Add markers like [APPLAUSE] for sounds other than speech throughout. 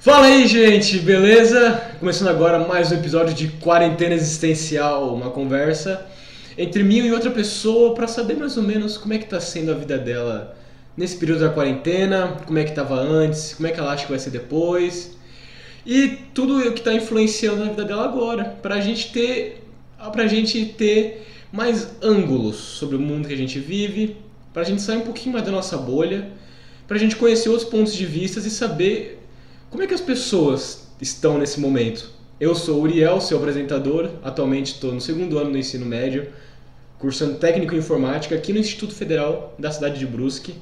Fala aí, gente, beleza? Começando agora mais um episódio de Quarentena Existencial, uma conversa entre mim e outra pessoa para saber mais ou menos como é que tá sendo a vida dela nesse período da quarentena, como é que tava antes, como é que ela acha que vai ser depois e tudo o que tá influenciando na vida dela agora, pra gente ter pra gente ter mais ângulos sobre o mundo que a gente vive, pra gente sair um pouquinho mais da nossa bolha, pra gente conhecer outros pontos de vista e saber como é que as pessoas estão nesse momento. Eu sou Uriel, seu apresentador, atualmente estou no segundo ano do ensino médio, cursando técnico em informática aqui no Instituto Federal da cidade de Brusque.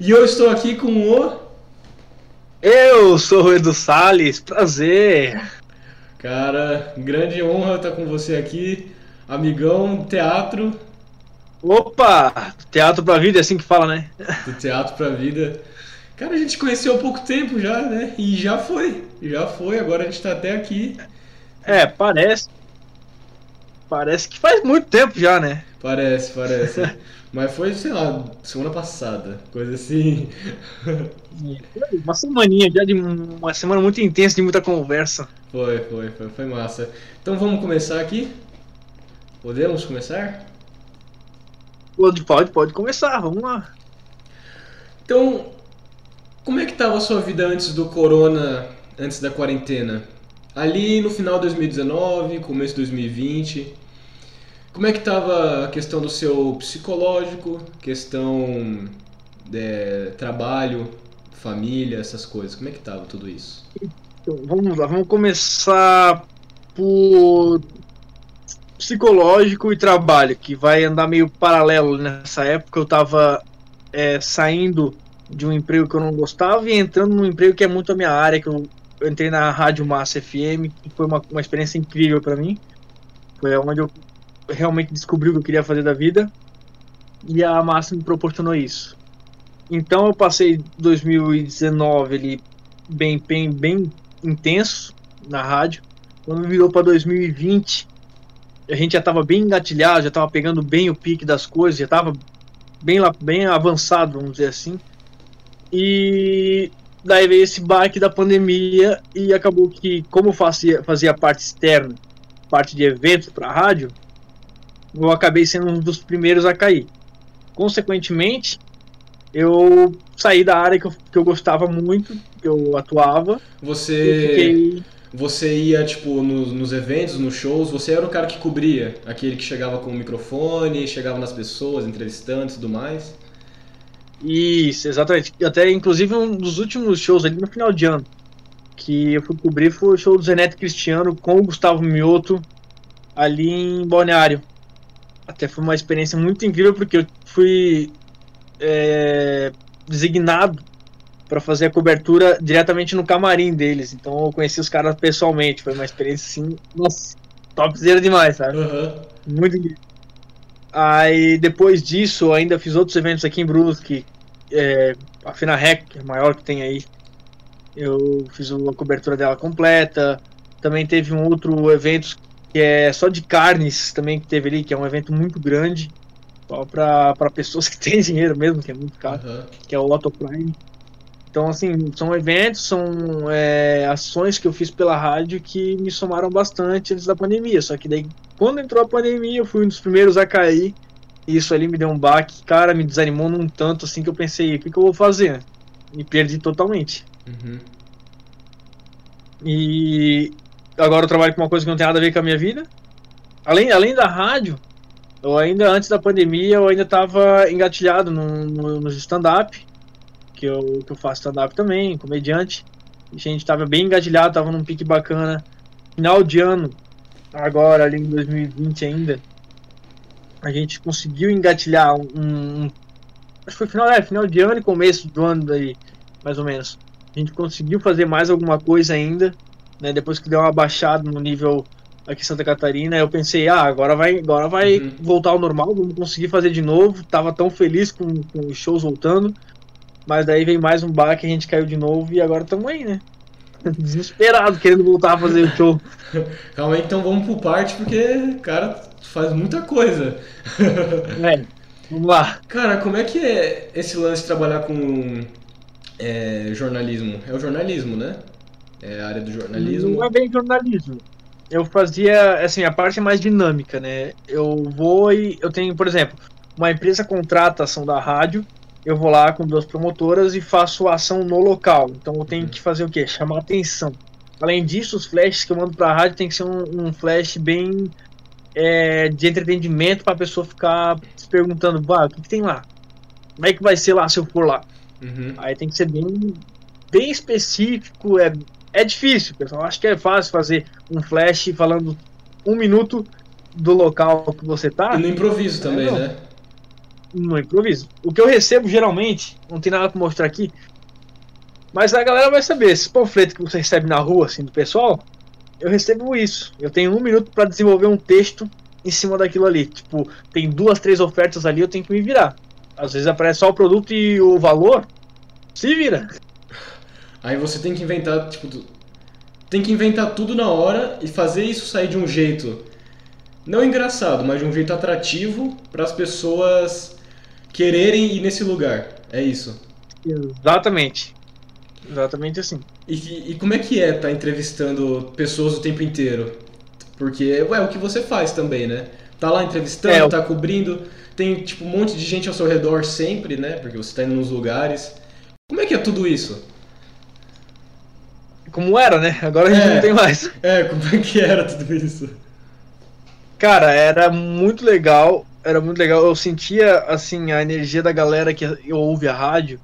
E eu estou aqui com o. Eu sou o Edu Salles, prazer! Cara, grande honra estar com você aqui, amigão, teatro. Opa! Teatro pra vida, é assim que fala, né? Do teatro pra vida. Cara, a gente conheceu há pouco tempo já, né? E já foi, já foi, agora a gente tá até aqui. É, parece. Parece que faz muito tempo já, né? Parece, parece. [LAUGHS] Mas foi, sei lá, semana passada, coisa assim. Uma semaninha já de uma semana muito intensa, de muita conversa. Foi, foi, foi, foi massa. Então vamos começar aqui? Podemos começar? Pode, pode, pode começar, vamos lá. Então, como é que estava a sua vida antes do corona, antes da quarentena? Ali no final de 2019, começo de 2020, como é que estava a questão do seu psicológico, questão de trabalho, família, essas coisas? Como é que estava tudo isso? Então, vamos lá, vamos começar por psicológico e trabalho, que vai andar meio paralelo nessa época. Eu estava é, saindo de um emprego que eu não gostava e entrando num emprego que é muito a minha área, que eu, eu entrei na Rádio Massa FM, que foi uma, uma experiência incrível para mim. Foi onde eu realmente descobri o que eu queria fazer da vida e a Massa me proporcionou isso. Então eu passei 2019 ali bem, bem, bem intenso na rádio. Quando virou para 2020, a gente já estava bem engatilhado, já estava pegando bem o pique das coisas, já estava bem, bem avançado, vamos dizer assim. E daí veio esse baque da pandemia e acabou que, como fazia, fazia parte externa, parte de eventos para a rádio, eu acabei sendo um dos primeiros a cair. Consequentemente, eu saí da área que eu, que eu gostava muito, que eu atuava. Você. Fiquei... Você ia, tipo, nos, nos, eventos, nos shows, você era o cara que cobria, aquele que chegava com o microfone, chegava nas pessoas, entrevistando e tudo mais. Isso, exatamente. Até, inclusive, um dos últimos shows ali no final de ano que eu fui cobrir foi o show do Zeneto Cristiano com o Gustavo Mioto ali em Balneário. Até foi uma experiência muito incrível porque eu fui é, designado para fazer a cobertura diretamente no camarim deles. Então eu conheci os caras pessoalmente. Foi uma experiência assim, nossa, topzera demais, sabe? Uhum. Muito incrível. Aí depois disso, ainda fiz outros eventos aqui em Brusque, é, a FinaRec, que é a maior que tem aí. Eu fiz a cobertura dela completa. Também teve um outro evento que é só de carnes, também que teve ali, que é um evento muito grande, só para pessoas que [LAUGHS] têm dinheiro mesmo, que é muito caro, uhum. que é o Auto Prime. Então, assim, são eventos, são é, ações que eu fiz pela rádio que me somaram bastante antes da pandemia. Só que daí, quando entrou a pandemia, eu fui um dos primeiros a cair. E isso ali me deu um baque, cara, me desanimou num tanto assim que eu pensei, o que, que eu vou fazer? Me perdi totalmente. Uhum. E agora eu trabalho com uma coisa que não tem nada a ver com a minha vida. Além, além da rádio, eu ainda, antes da pandemia, eu ainda estava engatilhado no, no, no stand-up que eu, que eu faço stand-up também, comediante. A gente tava bem engatilhado, tava num pique bacana. Final de ano, agora ali em 2020 ainda, a gente conseguiu engatilhar um, um acho que foi final, é, final de ano e começo do ano aí, mais ou menos. A gente conseguiu fazer mais alguma coisa ainda, né? Depois que deu uma baixada no nível aqui em Santa Catarina, eu pensei, ah, agora vai, agora vai uhum. voltar ao normal, vamos conseguir fazer de novo. Tava tão feliz com, com os shows voltando. Mas daí veio mais um baque, a gente caiu de novo e agora estamos aí, né? Desesperado, querendo voltar a fazer o show. [LAUGHS] Calma aí, então vamos por parte, porque, cara, faz muita coisa. [LAUGHS] É, vamos lá. Cara, como é que é esse lance de trabalhar com é, jornalismo? É o jornalismo, né? É a área do jornalismo? Não é bem jornalismo. Eu fazia, assim, a parte mais dinâmica, né? Eu vou e eu tenho, por exemplo, uma empresa contrata ação da rádio, eu vou lá com duas promotoras e faço ação no local. Então eu tenho uhum. que fazer o quê? Chamar atenção. Além disso, os flashes que eu mando para a rádio tem que ser um, um flash bem é, de entretenimento para a pessoa ficar se perguntando, bah, o que, que, tem lá? Como é que vai ser lá se eu for lá? Uhum. Aí tem que ser bem, bem específico, é, é difícil, pessoal. Acho que é fácil fazer um flash falando um minuto do local que você tá. E no improviso também, é, né? No improviso. O que eu recebo geralmente, não tem nada para mostrar aqui, mas a galera vai saber. Esse panfleto que você recebe na rua, assim, do pessoal, eu recebo isso. Eu tenho um minuto para desenvolver um texto em cima daquilo ali. Tipo, tem duas, três ofertas ali, eu tenho que me virar. Às vezes aparece só o produto e o valor. Se vira. Aí você tem que inventar, tipo, tem que inventar tudo na hora e fazer isso sair de um jeito não engraçado, mas de um jeito atrativo para as pessoas quererem ir nesse lugar. É isso. Exatamente. Exatamente assim. E, e como é que é estar tá entrevistando pessoas o tempo inteiro? Porque é o que você faz também, né? Tá lá entrevistando, é, tá cobrindo, tem tipo um monte de gente ao seu redor sempre, né? Porque você tá indo nos lugares. Como é que é tudo isso? Como era, né? Agora a gente é, não tem mais. É, como é que era tudo isso? Cara, era muito legal. Era muito legal. Eu sentia, assim, a energia da galera que ouve a rádio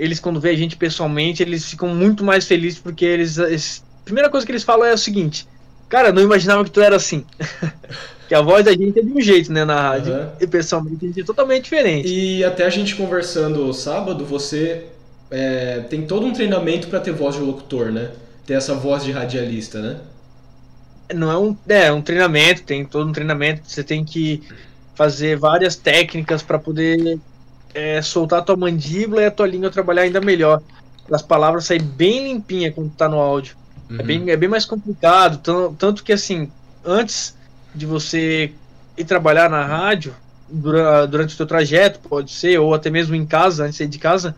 eles quando vê a gente pessoalmente, eles ficam muito mais felizes porque eles, eles a primeira coisa que eles falam é o seguinte: "Cara, não imaginava que tu era assim". [LAUGHS] que a voz da gente é de um jeito, né, na rádio, uhum. e pessoalmente a gente é totalmente diferente. E até a gente conversando sábado, você é, tem todo um treinamento para ter voz de locutor, né? Ter essa voz de radialista, né? Não é um, é um treinamento, tem todo um treinamento, você tem que fazer várias técnicas para poder é, soltar a tua mandíbula e a tua língua trabalhar ainda melhor. As palavras saírem bem limpinha quando tá no áudio. É uhum. É, bem, é bem mais complicado. Tanto que, assim, antes de você ir trabalhar na rádio, durante o teu trajeto, pode ser, ou até mesmo em casa, antes de ir de casa,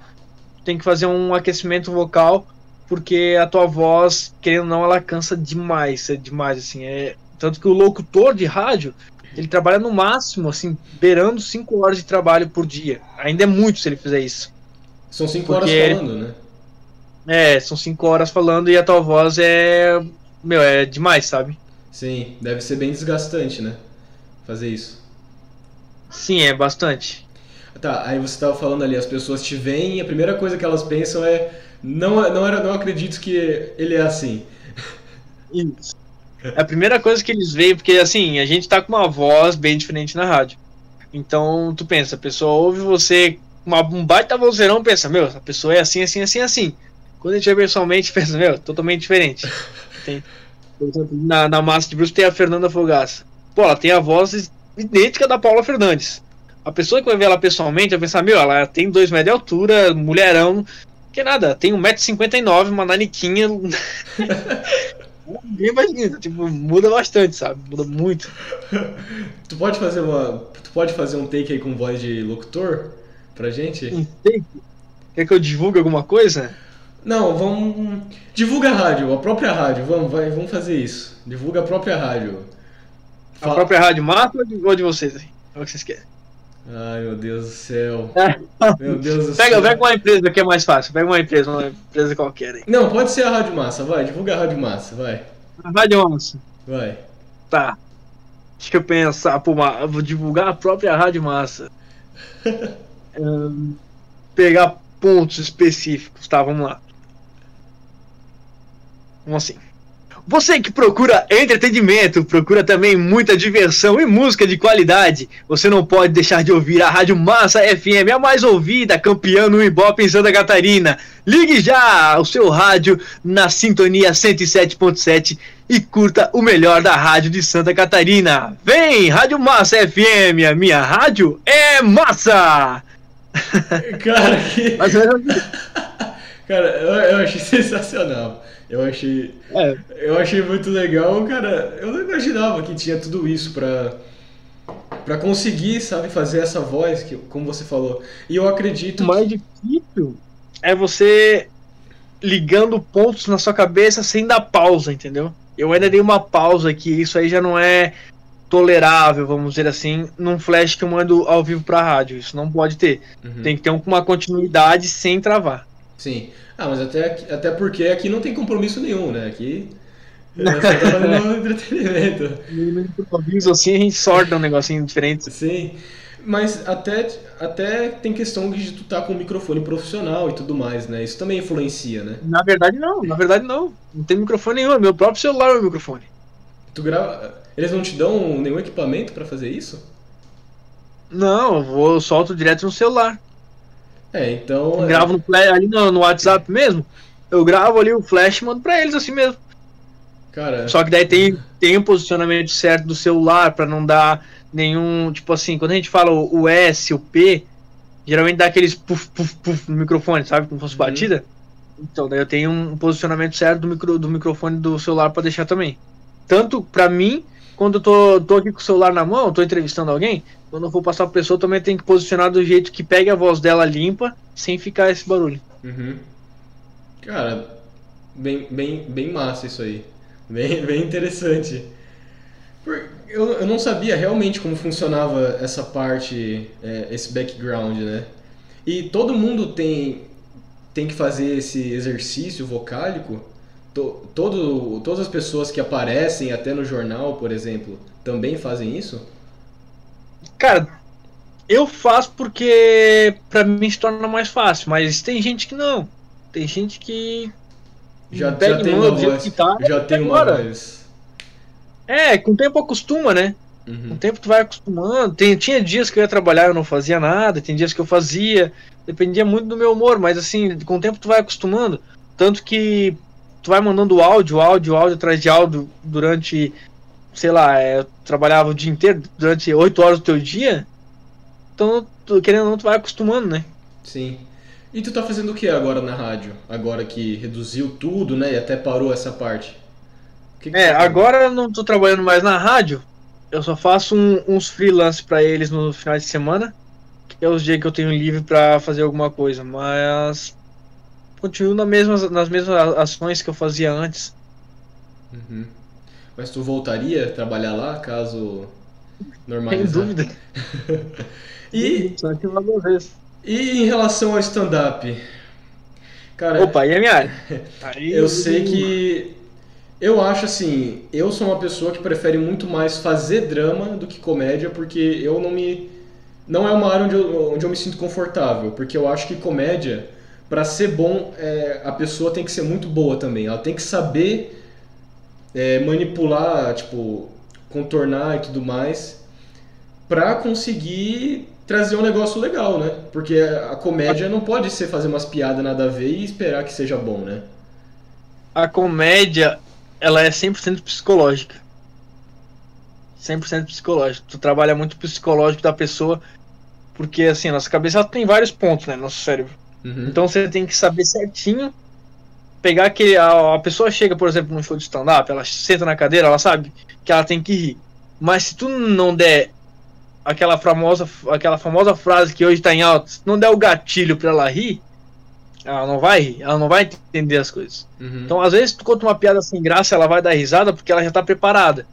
tem que fazer um aquecimento vocal, porque a tua voz, querendo ou não, ela cansa demais, é demais, assim, é... Tanto que o locutor de rádio, ele trabalha no máximo, assim, beirando 5 horas de trabalho por dia. Ainda é muito se ele fizer isso. São 5 horas falando, né? É, são 5 horas falando e a tua voz é. Meu, é demais, sabe? Sim, deve ser bem desgastante, né? Fazer isso. Sim, é bastante. Tá, aí você estava falando ali, as pessoas te veem e a primeira coisa que elas pensam é. Não, não, era, não acredito que ele é assim. Isso. É a primeira coisa que eles veem, porque assim, a gente tá com uma voz bem diferente na rádio. Então, tu pensa, a pessoa ouve você, uma, um baita vozeirão, pensa, meu, a pessoa é assim, assim, assim, assim. Quando a gente vê pessoalmente, [LAUGHS] pensa, meu, totalmente diferente. Tem, por exemplo, na, na massa de Bruce tem a Fernanda Fogaça. Pô, ela tem a voz idêntica da Paula Fernandes. A pessoa que vai ver ela pessoalmente vai pensar, meu, ela tem dois metros de altura, mulherão, que nada, tem 1,59m, uma naniquinha. [LAUGHS] Ninguém imagina, tipo, muda bastante, sabe? Muda muito. [LAUGHS] tu pode fazer uma. Tu pode fazer um take aí com voz de locutor pra gente? Um take? Quer que eu divulgue alguma coisa? Não, vamos. Divulga a rádio, a própria rádio, vamos, vai, vamos fazer isso. Divulga a própria rádio. Fala... A própria rádio mata ou de vocês? É o que vocês querem? Ai, meu Deus do céu. [LAUGHS] Meu Deus do pega, céu. Pega uma empresa que é mais fácil. Pega uma empresa, uma empresa qualquer aí. Não, pode ser a Rádio Massa, vai. Divulga a Rádio Massa, vai. A Rádio Massa. Vai. Tá. Deixa eu pensar. Pô, vou divulgar a própria Rádio Massa. [LAUGHS] um, pegar pontos específicos. Tá, vamos lá. Vamos assim. Você que procura entretenimento, procura também muita diversão e música de qualidade, você não pode deixar de ouvir a Rádio Massa FM, a mais ouvida, campeã no Ibope em Santa Catarina. Ligue já o seu rádio na sintonia 107.7 e curta o melhor da rádio de Santa Catarina. Vem, Rádio Massa FM, a minha rádio é massa! Cara, que... [LAUGHS] Cara, eu, eu achei sensacional. Eu achei. É. Eu achei muito legal, cara. Eu não imaginava que tinha tudo isso pra, pra conseguir, sabe, fazer essa voz, que, como você falou. E eu acredito. O mais que... difícil é você ligando pontos na sua cabeça sem dar pausa, entendeu? Eu ainda dei uma pausa aqui, isso aí já não é tolerável, vamos dizer assim, num flash que eu mando ao vivo pra rádio. Isso não pode ter. Uhum. Tem que ter uma continuidade sem travar. Sim. Ah, mas até, aqui- até porque aqui não tem compromisso nenhum, né? Aqui. [LAUGHS] fazendo entretenimento. No improviso assim, a gente sorta um negocinho diferente. Sim. Mas até, até tem questão de tu tá com um microfone profissional e tudo mais, né? Isso também influencia, né? Na verdade, não. Na verdade, não. Não tem microfone nenhum. é Meu próprio celular é o microfone. Tu grava. Eles não te dão nenhum equipamento pra fazer isso? Não, eu vou eu solto direto no celular. É, então. Eu é- gravo no flash, ali no, no WhatsApp mesmo. Eu gravo ali o flash e mando pra eles assim mesmo. Cara. Só que daí tem, tem o posicionamento certo do celular pra não dar nenhum. Tipo assim, quando a gente fala o, o S, o P, geralmente dá aqueles puf, puf, puf no microfone, sabe? Como se fosse Uhum. batida. Então, daí eu tenho um posicionamento certo do, micro, do microfone do celular pra deixar também. Tanto pra mim, quando eu tô, tô aqui com o celular na mão, tô entrevistando alguém, quando eu vou passar pra pessoa, também tenho que posicionar do jeito que pegue a voz dela limpa, sem ficar esse barulho. Uhum. Cara, bem, bem, bem massa isso aí. Bem, [LAUGHS] bem interessante. Eu, eu não sabia realmente como funcionava essa parte, é, esse background, né? E todo mundo tem, tem que fazer esse exercício vocálico? To, todo, todas as pessoas que aparecem até no jornal, por exemplo, também fazem isso? Cara, eu faço porque pra mim se torna mais fácil, mas tem gente que não. Tem gente que Já, já e tem uma voz. que tá, Já tem uma voz. É, com o tempo acostuma, né? Com Uhum. o tempo tu vai acostumando. Tem, tinha dias que eu ia trabalhar e eu não fazia nada, tem dias que eu fazia. Dependia muito do meu humor, mas assim, com o tempo tu vai acostumando. Tanto que tu vai mandando áudio, áudio, áudio atrás de áudio durante, sei lá, é, eu trabalhava o dia inteiro, durante 8 horas do teu dia. Então, tu, querendo ou não, tu vai acostumando, né? Sim. E tu tá fazendo o que agora na rádio? Agora que reduziu tudo, né? E até parou essa parte. Que que É, tá agora eu não tô trabalhando mais na rádio. Eu só faço um- uns freelance pra eles no final de semana. Que é os dias que eu tenho livre pra fazer alguma coisa. Mas continuo na mesma, nas mesmas ações que eu fazia antes. Uhum. Mas tu voltaria a trabalhar lá caso Sem normalizar? dúvida. [LAUGHS] E, e em relação ao stand-up? Cara, Opa, e a minha área? [LAUGHS] Eu sei que. Eu acho assim, eu sou uma pessoa que prefere muito mais fazer drama do que comédia, porque eu não me. Não é uma área onde eu, onde eu me sinto confortável, porque eu acho que comédia, pra ser bom, é, a pessoa tem que ser muito boa também. Ela tem que saber é, manipular, tipo, contornar e tudo mais, pra conseguir trazer um negócio legal, né? Porque a comédia não pode ser fazer umas piadas nada a ver e esperar que seja bom, né? A comédia, ela é 100% psicológica. 100% psicológica. Tu trabalha muito o psicológico da pessoa, porque assim, nossa cabeça ela tem vários pontos, né, nosso cérebro. Uhum. Então você tem que saber certinho pegar aquele a, a pessoa chega, por exemplo, num show de stand up, ela senta na cadeira, ela sabe que ela tem que rir. Mas se tu não der aquela famosa aquela famosa frase que hoje tá em alta, se não der o gatilho pra ela rir, ela não vai rir, ela não vai entender as coisas. Uhum. Então, às vezes, tu conta uma piada sem graça, ela vai dar risada porque ela já tá preparada.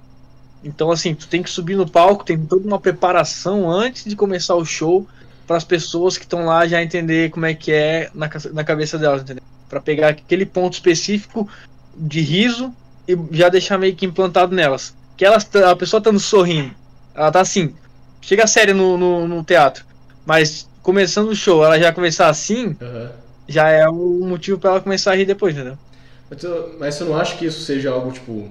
Então, assim, tu tem que subir no palco, tem toda uma preparação antes de começar o show para as pessoas que estão lá já entender como é que é na, na cabeça delas, entendeu? Para pegar aquele ponto específico de riso e já deixar meio que implantado nelas. Que elas, a pessoa tá sorrindo, ela tá assim, chega séria no, no, no teatro, mas começando o show, ela já começar assim, Aham. já é o motivo para ela começar a rir depois, entendeu? Mas, tu, mas você não acha que isso seja algo tipo.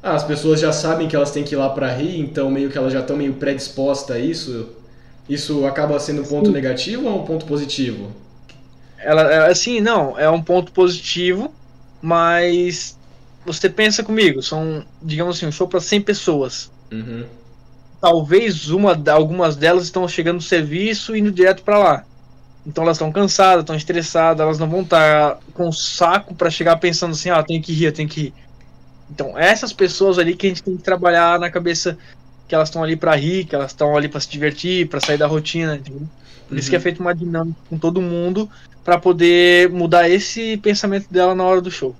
Ah, as pessoas já sabem que elas têm que ir lá pra rir, então meio que elas já estão meio predispostas a isso? Isso acaba sendo um ponto Sim. negativo ou um ponto positivo? Ela, é, assim, não, é um ponto positivo, mas você pensa comigo, são, digamos assim, um show para 100 pessoas. Uhum. Talvez uma, algumas delas estão chegando no serviço e indo direto para lá. Então elas estão cansadas, estão estressadas, elas não vão estar com o saco para chegar pensando assim, ah, tem que rir, tem que rir. Então, essas pessoas ali que a gente tem que trabalhar na cabeça que elas estão ali para rir, que elas estão ali para se divertir, para sair da rotina, entendeu? Por uhum. isso que é feito uma dinâmica com todo mundo para poder mudar esse pensamento dela na hora do show.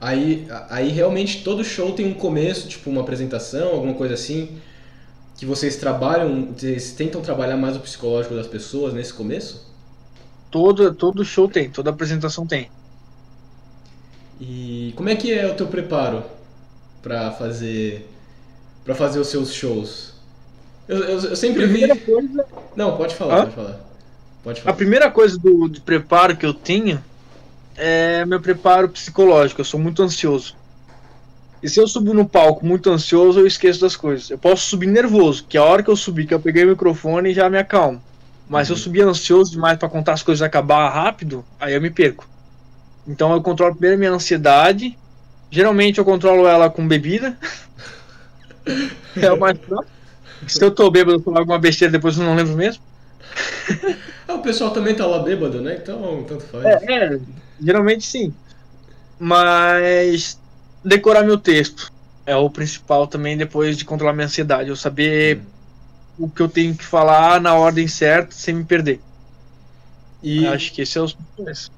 Aí, aí realmente todo show tem um começo, tipo uma apresentação, alguma coisa assim, que vocês trabalham, vocês tentam trabalhar mais o psicológico das pessoas nesse começo? Todo, todo show tem, toda apresentação tem. E como é que é o teu preparo para fazer para fazer os seus shows? Eu, eu, eu sempre vi. Coisa... Não, pode falar, pode falar. Pode falar. A primeira coisa do, do preparo que eu tenho é meu preparo psicológico. Eu sou muito ansioso. E se eu subo no palco muito ansioso, eu esqueço das coisas. Eu posso subir nervoso, que a hora que eu subir, que eu peguei o microfone, já me acalmo. Mas uhum. se eu uhum. subir ansioso demais para contar as coisas acabar rápido, aí eu me perco. Então eu controlo primeiro a minha ansiedade. Geralmente eu controlo ela com bebida. [LAUGHS] é o mais próximo. Se eu tô bêbado, eu falar alguma besteira, depois eu não lembro mesmo. É, [LAUGHS] o pessoal também tá lá bêbado, né? Então, tanto faz. É, é, geralmente sim. Mas decorar meu texto é o principal também depois de controlar minha ansiedade. Eu saber hum. o que eu tenho que falar na ordem certa sem me perder. E acho que esse é os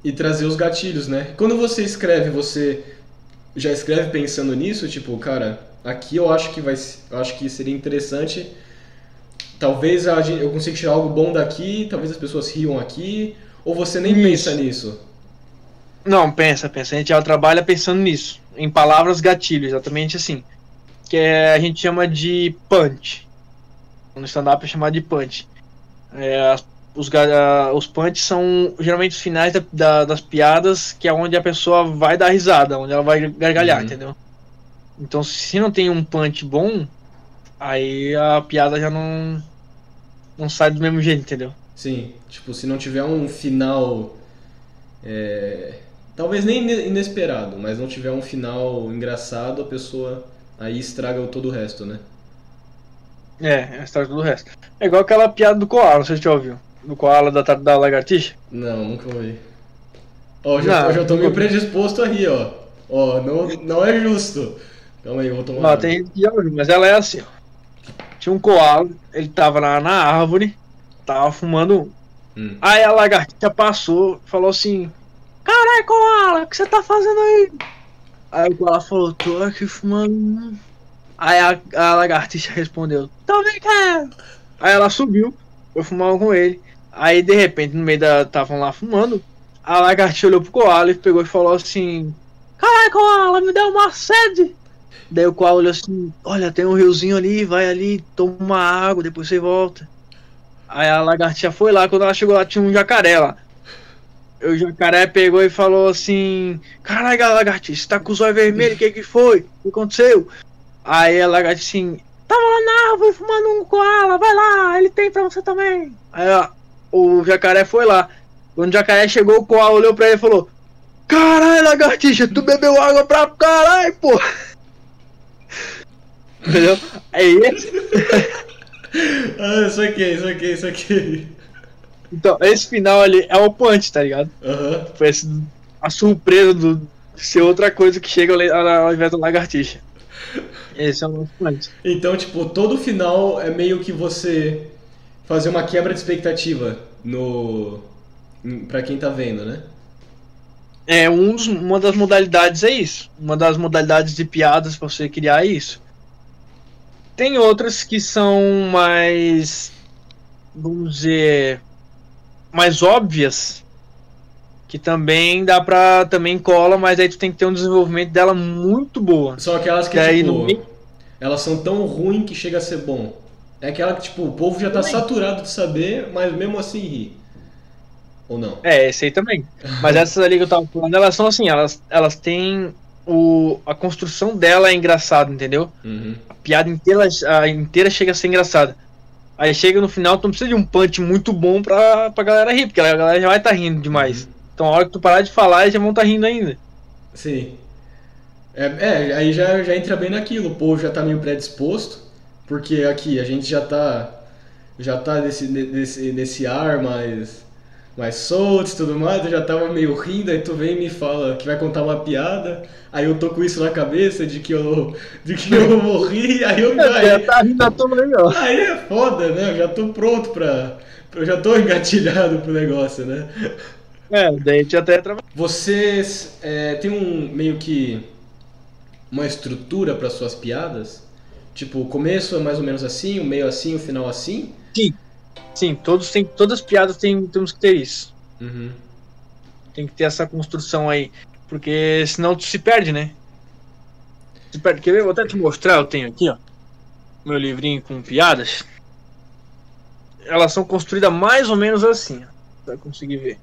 e trazer os gatilhos, né? Quando você escreve, você já escreve pensando nisso, tipo, cara, aqui eu acho que vai, eu acho que seria interessante. Talvez eu consiga tirar algo bom daqui, talvez as pessoas riam aqui, ou você nem Isso. pensa nisso? Não, pensa, pensa. A gente já trabalha pensando nisso, em palavras gatilho, exatamente assim. Que é, a gente chama de punch. No stand-up é chamado de punch. É, os, os punts são geralmente os finais da, da, das piadas, que é onde a pessoa vai dar risada, onde ela vai gargalhar, uhum. entendeu? Então, se não tem um punch bom, aí a piada já não, não sai do mesmo jeito, entendeu? Sim, tipo, se não tiver um final. É, talvez nem inesperado, mas não tiver um final engraçado, a pessoa aí estraga todo o resto, né? É, estraga todo o resto. É igual aquela piada do Koala, não sei se você já ouviu do koala da, da lagartixa? Não, nunca ouvi. Ó, já, não, já tô meio predisposto a rir, ó. Ó, não, não é justo. Calma aí, eu vou tomar. Não, tem gente que já ouviu, mas ela é assim, ó. Tinha um koala, ele tava na, na árvore, tava fumando hum. Aí a lagartixa passou falou assim: Carai, koala, o que você tá fazendo aí? Aí o koala falou: Tô aqui fumando. Aí a, a lagartixa respondeu: Também quero. Aí ela subiu, foi fumar com ele. Aí de repente, no meio da. Estavam lá fumando. A lagartixa olhou pro Koala e pegou e falou assim: Caralho, Koala, me deu uma sede. Daí o Koala olhou assim: Olha, tem um riozinho ali, vai ali, toma uma água, depois você volta. Aí a lagartixa foi lá, quando ela chegou lá, tinha um jacaré lá. O jacaré pegou e falou assim: Caralho, lagartixa, você tá com os olhos vermelhos, o que que foi? O que aconteceu? Aí a lagartixa assim: Tava lá na árvore fumando um koala, vai lá, ele tem pra você também. Aí ó, o jacaré foi lá. Quando o jacaré chegou, o koala olhou pra ele e falou: Caralho, lagartixa, tu bebeu água pra caralho, pô. Entendeu? É esse. ah, isso aqui, isso aqui, isso aqui. Então, esse final ali é o punch, tá ligado? Uhum. Foi esse, a surpresa do, de ser outra coisa que chega ao invés da lagartixa. Esse é o nosso punch. Então, tipo, todo final é meio que você fazer uma quebra de expectativa no para quem tá vendo, né? É, um dos, uma das modalidades é isso. Uma das modalidades de piadas para você criar é isso. Tem outras que são mais, vamos dizer, mais óbvias, que também dá pra também cola, mas aí tu tem que ter um desenvolvimento dela muito boa. São aquelas que, que tipo, no... elas são tão ruins que chega a ser bom. É aquela que, tipo, o povo já tá também. saturado de saber, mas mesmo assim ri. Ou não? É, esse aí também. Mas [LAUGHS] essas ali que eu tava falando, elas são assim, elas, elas têm. O, a construção dela é engraçada, entendeu? Uhum. A piada inteira, a inteira chega a ser engraçada. Aí chega no final, tu não precisa de um punch muito bom pra, pra galera rir, porque a galera já vai estar tá rindo demais. Uhum. Então a hora que tu parar de falar, eles já vão estar tá rindo ainda. Sim. É, é, aí já, já entra bem naquilo, o povo já tá meio predisposto. Porque aqui a gente já tá já tá nesse, nesse, nesse ar mais, mais solto e tudo mais, eu já tava meio rindo, aí tu vem e me fala que vai contar uma piada, aí eu tô com isso na cabeça de que eu, de que eu vou rir, aí eu aí, já tá rindo, tô aí é foda, né? Eu já tô pronto pra, Eu já tô engatilhado pro negócio, né? É, daí a gente até trabalha. Vocês é, tem um meio que uma estrutura para suas piadas? Tipo, o começo é mais ou menos assim, o meio assim, o final assim? Sim. Sim, todos têm, todas as piadas têm, temos que ter isso. Uhum. Tem que ter essa construção aí. Porque senão tu se perde, né? Se perde. Quer ver? Vou até te mostrar, eu tenho aqui, ó. Meu livrinho com piadas. Elas são construídas mais ou menos assim, ó. Vai conseguir ver.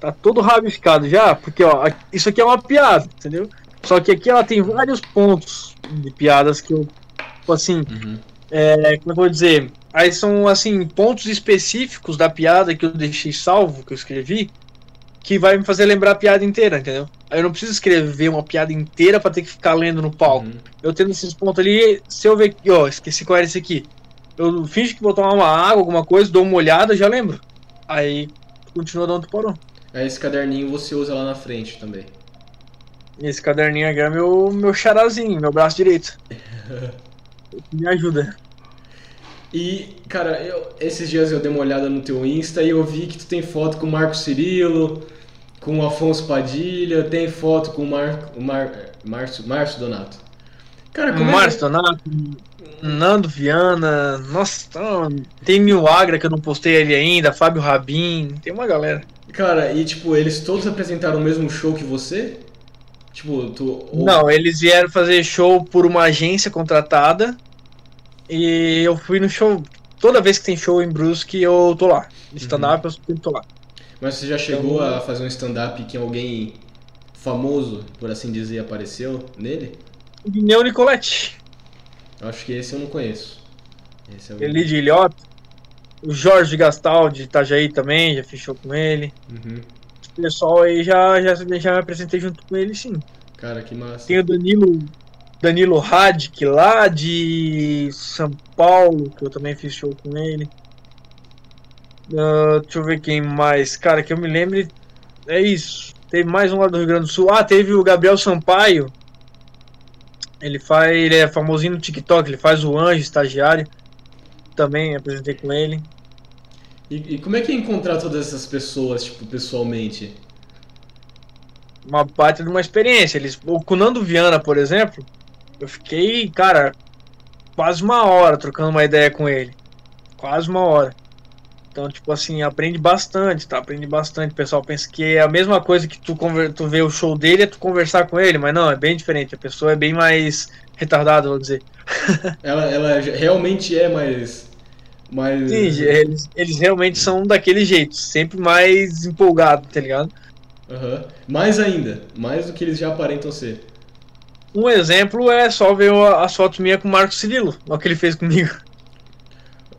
Tá todo rabiscado já, porque ó, isso aqui é uma piada, entendeu? Só que aqui ela tem vários pontos de piadas que eu, tipo assim, Uhum. é, como eu vou dizer, aí são assim pontos específicos da piada que eu deixei salvo, que eu escrevi, que vai me fazer lembrar a piada inteira, entendeu? Aí eu não preciso escrever uma piada inteira pra ter que ficar lendo no palco. Uhum. Eu tendo esses pontos ali, se eu ver que, ó, esqueci qual era esse aqui. Eu finge que vou tomar uma água, alguma coisa, dou uma olhada, já lembro. Aí continua de onde parou. Aí esse caderninho você usa lá na frente também. Esse caderninho aqui é meu, meu charazinho, meu braço direito. [LAUGHS] Me ajuda. E, cara, eu- esses dias eu dei uma olhada no teu Insta e eu vi que tu tem foto com o Marco Cirilo, com o Afonso Padilha, tem foto com o, Mar, o Mar, Márcio, Márcio Donato. Cara, como Márcio é Donato, Nando Viana, nossa, tá- tem Milagre que eu não postei ele ainda, Fábio Rabin, tem uma galera. Cara, e tipo, eles todos apresentaram o mesmo show que você? Tipo, tu... Não, eles vieram fazer show por uma agência contratada e eu fui no show. Toda vez que tem show em Brusque, eu tô lá. Stand-up, eu sempre tô lá. Mas você já chegou a fazer um stand-up que alguém famoso, por assim dizer, apareceu nele? Guineu Nicolette, Eu acho que esse eu não conheço. Esse é o... Eli de Ilhota, o Jorge Gastal de Itajaí também, já show com ele. Uhum. O pessoal aí já, já, já me apresentei junto com ele, sim. Cara, que massa. Tem o Danilo, Danilo Radic lá de São Paulo, que eu também fiz show com ele. Ah, deixa eu ver quem mais. Cara, que eu me lembre. É isso. Teve mais um lá do Rio Grande do Sul. Ah, teve o Gabriel Sampaio. Ele faz. Ele é famosinho no TikTok, ele faz o anjo, estagiário. Também apresentei com ele. E, e como é que é encontrar todas essas pessoas, tipo, pessoalmente? uma parte de uma experiência. Eles, o com o Nando Viana, por exemplo, eu fiquei, cara, quase uma hora trocando uma ideia com ele. Quase uma hora. Então, tipo assim, aprende bastante, tá? Aprende bastante. O pessoal pensa que é a mesma coisa que tu, tu vê o show dele é tu conversar com ele, mas não, é bem diferente. A pessoa é bem mais retardada, vou dizer. [LAUGHS] Ela, ela realmente é mais. mais... Sim, eles, eles realmente são daquele jeito, sempre mais empolgado, tá ligado? Aham. Mais ainda. Mais do que eles já aparentam ser. Um exemplo é só ver a- as fotos minhas com o Marco Cirilo, o que ele fez comigo.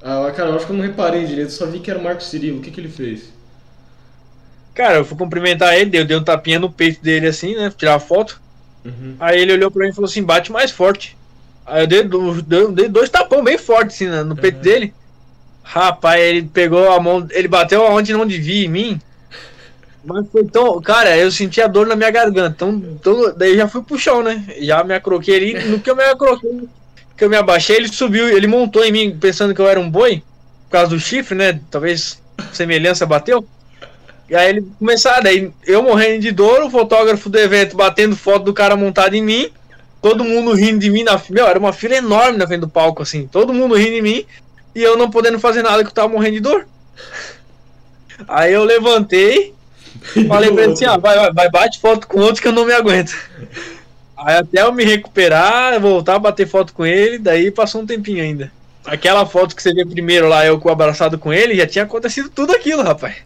Ah, cara, eu acho que eu não reparei direito, só vi que era o Marco Cirilo. O que, que ele fez? Cara, eu fui cumprimentar ele, eu dei um tapinha no peito dele assim, né? Tirar a foto. Uhum. Aí ele olhou pra mim e falou assim: bate mais forte. Aí eu dei, dei- dei dois tapão bem fortes assim né, no peito Uhum. dele. Rapaz, ele pegou a mão, ele bateu aonde não devia em mim. Mas foi tão. Cara, eu senti a dor na minha garganta. Então, então daí já fui pro chão, né? Já me acroquei ali. No que eu me acroquei, que eu me abaixei, ele subiu, ele montou em mim pensando que eu era um boi. Por causa do chifre, né? Talvez semelhança bateu. E aí ele começaram, daí eu morrendo de dor, o fotógrafo do evento batendo foto do cara montado em mim, todo mundo rindo de mim na Meu, era uma fila enorme na frente do palco, assim, todo mundo rindo de mim e eu não podendo fazer nada que eu tava morrendo de dor. Aí eu levantei, falei pra ele assim, ah, vai, vai, vai, bate foto com outro que eu não me aguento. Aí até eu me recuperar, voltar a bater foto com ele, daí passou um tempinho ainda. Aquela foto que você vê primeiro lá, eu abraçado com ele, já tinha acontecido tudo aquilo, rapaz.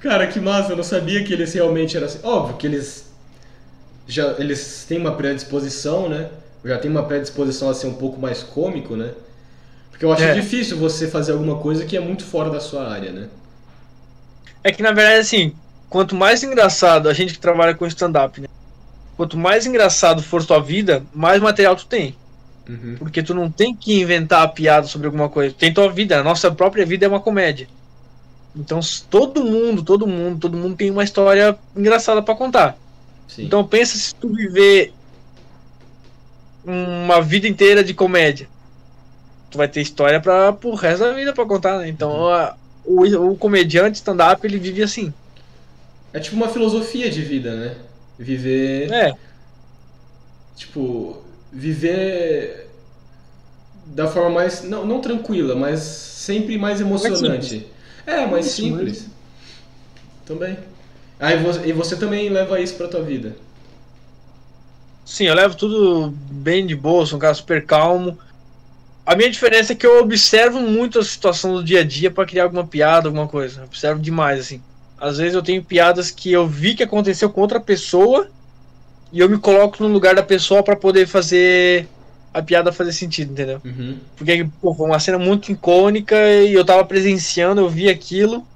Cara, que massa, eu não sabia que eles realmente eram assim. Óbvio que eles já eles têm uma predisposição, né? Já tem uma predisposição a ser um pouco mais cômico, né? Porque eu acho É. difícil você fazer alguma coisa que é muito fora da sua área, né? É que na verdade, assim, quanto mais engraçado a gente que trabalha com stand-up, né? Quanto mais engraçado for tua vida, mais material tu tem. Uhum. Porque tu não tem que inventar a piada sobre alguma coisa. Tem tua vida, a nossa própria vida é uma comédia. Então todo mundo, todo mundo, todo mundo tem uma história engraçada pra contar. Sim. Então pensa se tu viver uma vida inteira de comédia. tu vai ter história para pro resto da vida para contar, né? Então a, o, o comediante stand-up ele vive assim. É tipo uma filosofia de vida, né? Viver. É. Tipo, viver da forma mais. Não, não tranquila, mas sempre mais emocionante. É, mais Isso, simples. Também. Aí você, e você também leva isso pra tua vida. Sim, eu levo tudo bem de boa, sou um cara super calmo. A minha diferença é que eu observo muito a situação do dia a dia para criar alguma piada, alguma coisa. Eu observo demais, assim. Às vezes eu tenho piadas que eu vi que aconteceu com outra pessoa e eu me coloco no lugar da pessoa para poder fazer a piada fazer sentido, entendeu? Uhum. Porque pô, foi uma cena muito icônica e eu tava presenciando, eu vi aquilo.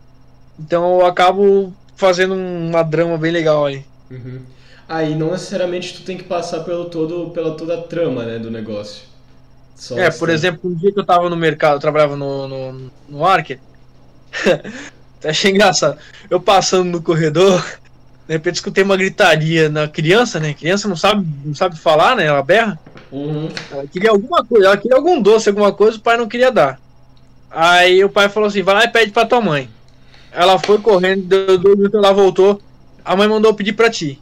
Então eu acabo fazendo uma drama bem legal ali. Uhum. Aí não necessariamente tu tem que passar pelo todo, pela toda a trama, né, do negócio. Só É, assim. por exemplo, um dia que eu tava no mercado, eu trabalhava no, no, no Arker. [LAUGHS] Até achei engraçado. Eu passando no corredor, de repente escutei uma gritaria na criança, né? Criança não sabe, não sabe falar, né? Ela berra. Uhum. Ela queria alguma coisa, ela queria algum doce, alguma coisa, o pai não queria dar. Aí o pai falou assim: vai lá e pede pra tua mãe. Ela foi correndo, deu dois minutos, ela voltou. A mãe mandou pedir pra ti.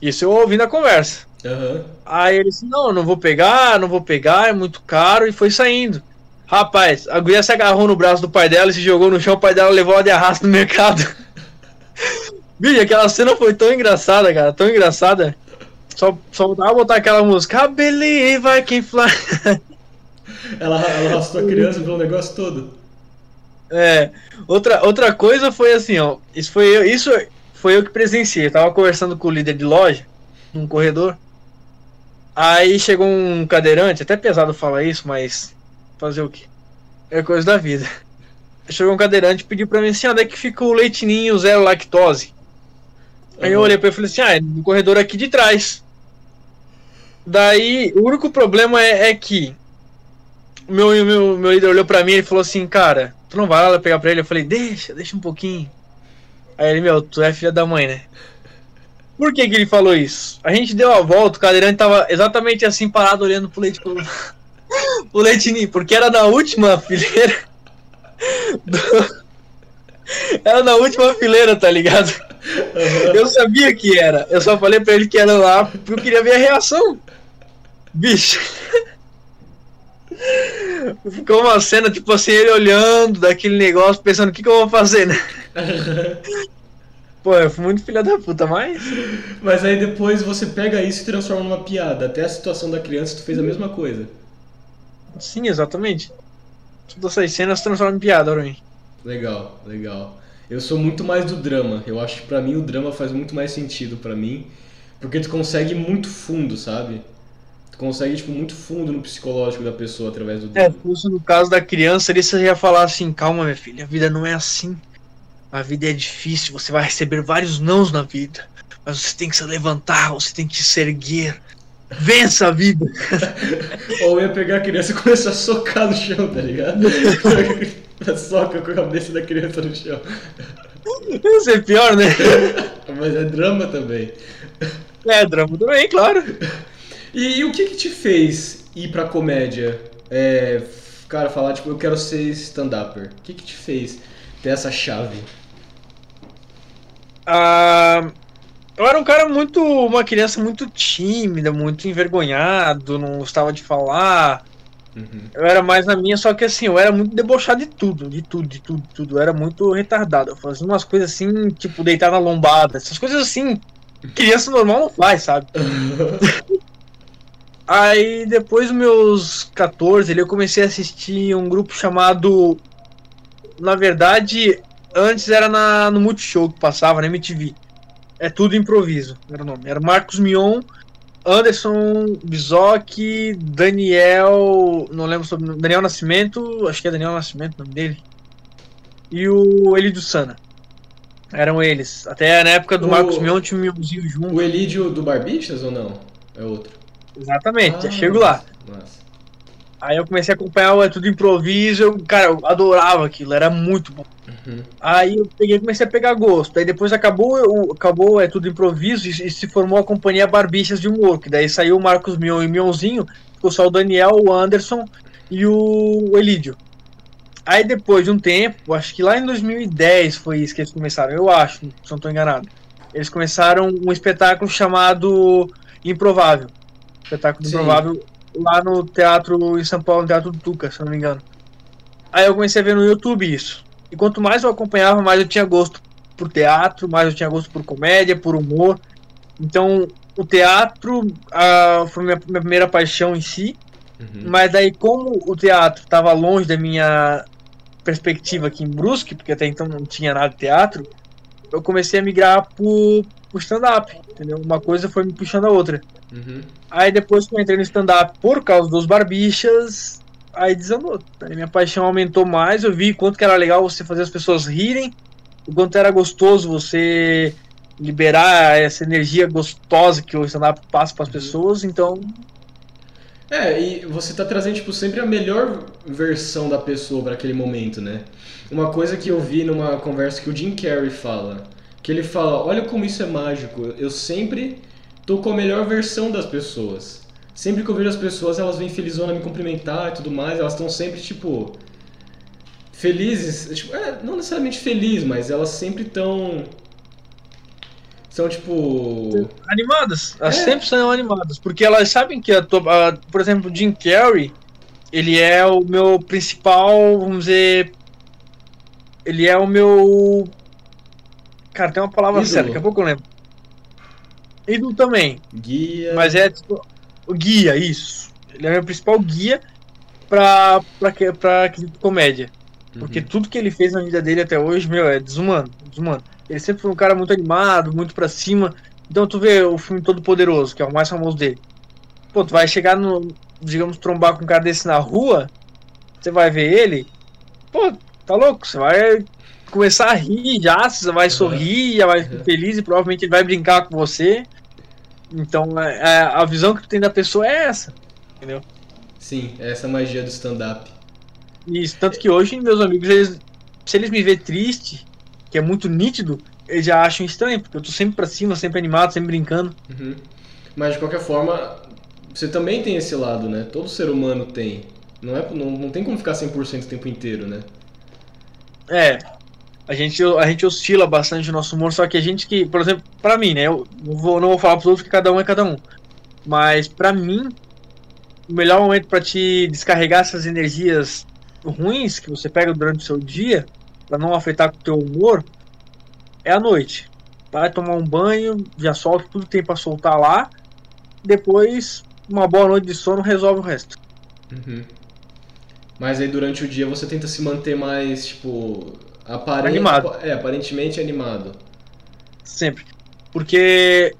Isso eu ouvi na conversa. Aham. Aí ele disse, não, não vou pegar, não vou pegar, é muito caro, e foi saindo. Rapaz, a guria se agarrou no braço do pai dela e se jogou no chão, o pai dela levou ela de arrasto no mercado. [LAUGHS] Bicho, aquela cena foi tão engraçada, cara, tão engraçada. Só, só voltava botar aquela música, I believe I can fly. Ela, ela arrastou a criança pelo negócio todo. É, outra, outra coisa foi assim, ó, isso foi, eu- isso foi eu que presenciei, eu tava conversando com o líder de loja, num corredor, aí chegou um cadeirante, até pesado falar isso, mas fazer o quê? É coisa da vida. Chegou um cadeirante e pediu pra mim assim, onde é que fica o leitinho zero lactose? Aí eu Aham. olhei pra ele e falei assim, ah, é no corredor aqui de trás. Daí, o único problema é, é que meu, meu, meu líder olhou pra mim e falou assim, cara, tu não vai lá pegar pra ele? Eu falei, deixa, deixa um pouquinho. Aí ele, meu, tu é filha da mãe, né? Por que que ele falou isso? A gente deu a volta, o cadeirante tava exatamente assim parado olhando pro leite pro, [LAUGHS] pro leite porque era na última fileira. [LAUGHS] do- Era na última fileira, tá ligado? Eu sabia que era. Eu só falei pra ele que era lá porque eu queria ver a reação. Bicho. [LAUGHS] Ficou uma cena, tipo assim, ele olhando daquele negócio, pensando o que, que eu vou fazer, né? Pô, eu fui muito filha da puta, mas. Mas aí depois você pega isso e transforma numa piada. Até a situação da criança, tu fez a mesma coisa. Sim, exatamente. Todas essas cenas se transformam em piada pra mim. Legal, legal. Eu sou muito mais do drama. Eu acho que pra mim o drama faz muito mais sentido pra mim, porque tu consegue ir muito fundo, sabe? Tu consegue tipo muito fundo no psicológico da pessoa através do É, drama. fosse no caso da criança, você ia falar assim: calma, minha filha, a vida não é assim. A vida é difícil, você vai receber vários nãos na vida. Mas você tem que se levantar, você tem que se erguer. Vença a vida. [LAUGHS] Ou ia pegar a criança e começar a socar no chão, tá ligado? [LAUGHS] Soca com a cabeça da criança no chão. Isso é pior, né? [LAUGHS] Mas é drama também. É, drama também, claro. E, e o que que te fez ir pra comédia? É, cara, falar tipo, eu quero ser stand-upper. O que que te fez ter essa chave? Ah, eu era um cara muito. Uma criança muito tímida, muito envergonhado, não gostava de falar. Uhum. Eu era mais na minha, só que assim, eu era muito debochado de tudo, de tudo, de tudo, de tudo. Eu era muito retardado. Eu fazia umas coisas assim, tipo, deitar na lombada, essas coisas assim, criança normal não faz, sabe? [LAUGHS] Aí depois dos meus 14, ali, eu comecei a assistir um grupo chamado. Na verdade, antes era na, no Multishow que passava, na MTV. É tudo improviso, era o nome. Era Marcos Mion, Anderson Bizoc, Daniel. Não lembro sobre. Daniel Nascimento, acho que é Daniel Nascimento o nome dele. E o Elidio Sana. Eram eles. Até na época do O- Marcos Mion tinha um Mionzinho junto. O Elídio do Barbichas ou não? É outro. Exatamente, já Ah, chego lá. Nossa. Aí eu comecei a acompanhar o É Tudo Improviso, eu, cara, eu adorava aquilo, era muito bom. Uhum. Aí eu peguei, comecei a pegar gosto. Aí depois acabou, o- acabou É Tudo Improviso e, e se formou a companhia Barbichas de Humor, que daí saiu o Marcos Mion e Mionzinho, ficou só o Daniel, o Anderson e o, o Elídio. Aí depois de um tempo, acho que lá em 2010 foi isso que eles começaram, eu acho, se não estou enganado. Eles começaram um espetáculo chamado Improvável. Espetáculo Sim. Improvável lá no teatro em São Paulo, no Teatro do Tuca, se não me engano. Aí eu comecei a ver no YouTube isso. E quanto mais eu acompanhava, mais eu tinha gosto por teatro, mais eu tinha gosto por comédia, por humor. Então, o teatro ah, foi minha, minha primeira paixão em si. Uhum. Mas daí, como o teatro estava longe da minha perspectiva aqui em Brusque, porque até então não tinha nada de teatro, eu comecei a migrar pro, pro stand-up, entendeu? Uma coisa foi me puxando a outra. Uhum. Aí depois que eu entrei no stand-up por causa dos barbichas, aí desandou. Aí minha paixão aumentou mais, eu vi quanto que era legal você fazer as pessoas rirem, o quanto era gostoso você liberar essa energia gostosa que o stand-up passa para as pessoas, então É, e você tá trazendo, tipo, sempre a melhor versão da pessoa para aquele momento, né? Uma coisa que eu vi numa conversa que o Jim Carrey fala, que ele fala, olha como isso é mágico, eu sempre tô com a melhor versão das pessoas. Sempre que eu vejo as pessoas, elas vêm felizona me cumprimentar e tudo mais, elas estão sempre, tipo, felizes, tipo, é, não necessariamente felizes, mas elas sempre estão... São, tipo... animadas. Elas É. sempre são animadas. Porque elas sabem que, a, to- a- por exemplo, o Jim Carrey, ele é o meu principal, vamos dizer. Ele é o meu. Cara, tem uma palavra Ídolo. certa, daqui a pouco eu lembro. Ídolo também. Guia... Mas é tipo, o guia, isso. Ele é o meu principal guia pra, pra, pra comédia. Porque Uhum. tudo que ele fez na vida dele até hoje, meu, é desumano, desumano. Ele sempre foi um cara muito animado, muito pra cima. Então tu vê o filme Todo Poderoso, que é o mais famoso dele. Pô, tu vai chegar no, digamos, trombar com um cara desse na rua, você vai ver ele, pô, tá louco, você vai começar a rir já, você vai sorrir, já vai ficar feliz e provavelmente ele vai brincar com você. Então é- é- a visão que tu tem da pessoa é essa, entendeu? Sim, é essa magia do stand-up. Isso, tanto que hoje meus amigos, eles, se eles me verem triste, que é muito nítido, eles já acham estranho, porque eu tô sempre pra cima, sempre animado, sempre brincando. Uhum. Mas de qualquer forma, você também tem esse lado, né? Todo ser humano tem. Não, é, não, não tem como ficar 100% o tempo inteiro, né? É, a gente, a gente oscila bastante o nosso humor, só que a gente que, por exemplo, pra mim, né, eu não vou, não vou falar pros outros que cada um é cada um, mas pra mim, o melhor momento pra te descarregar essas energias ruins que você pega durante o seu dia, pra não afetar o teu humor, é a noite. Vai tomar um banho, já solta tudo que tem pra soltar lá, depois uma boa noite de sono resolve o resto. Uhum. Mas aí durante o dia você tenta se manter mais, tipo, aparente, Animado. É, aparentemente animado. Sempre. Porque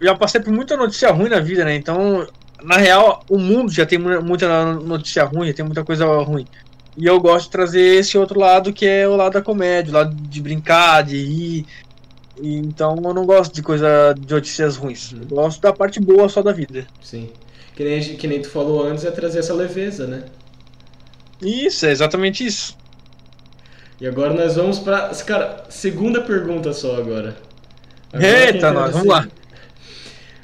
eu já passei por muita notícia ruim na vida, né? Então, na real, o mundo já tem mu- muita notícia ruim, já tem muita coisa ruim. E eu gosto de trazer esse outro lado que é o lado da comédia, o lado de brincar, de rir. E, então eu não gosto de coisa de notícias ruins. Eu gosto da parte boa só da vida. Sim. Que nem, que nem tu falou antes, é trazer essa leveza, né? Isso, é exatamente isso. E agora nós vamos pra. Cara, segunda pergunta só agora. Eita, que eu nós, vamos lá.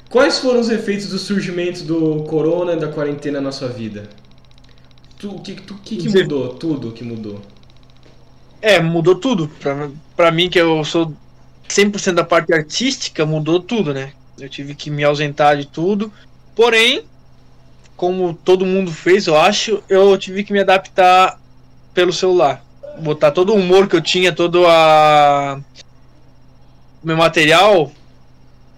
Quais foram os efeitos do surgimento do corona e da quarentena na sua vida? Tu- O que, tu- que, que mudou? Tudo que mudou. É, mudou tudo. Pra, pra mim, que eu sou 100% da parte artística, mudou tudo, né? Eu tive que me ausentar de tudo. Porém, como todo mundo fez, eu acho, eu tive que me adaptar pelo celular. Botar todo o humor que eu tinha, todo a o meu material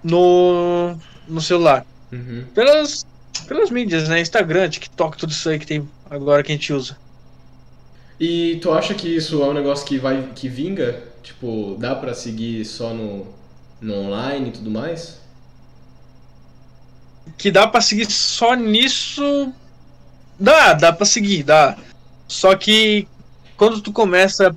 no, no celular. Uhum. Pelas, pelas mídias, né? Instagram, TikTok, tudo isso aí que tem agora que a gente usa. E tu acha que isso é um negócio que vai que vinga? Tipo, dá pra seguir só no, no online e tudo mais? que dá pra seguir só nisso. Dá, dá pra seguir, dá. Só que quando tu começa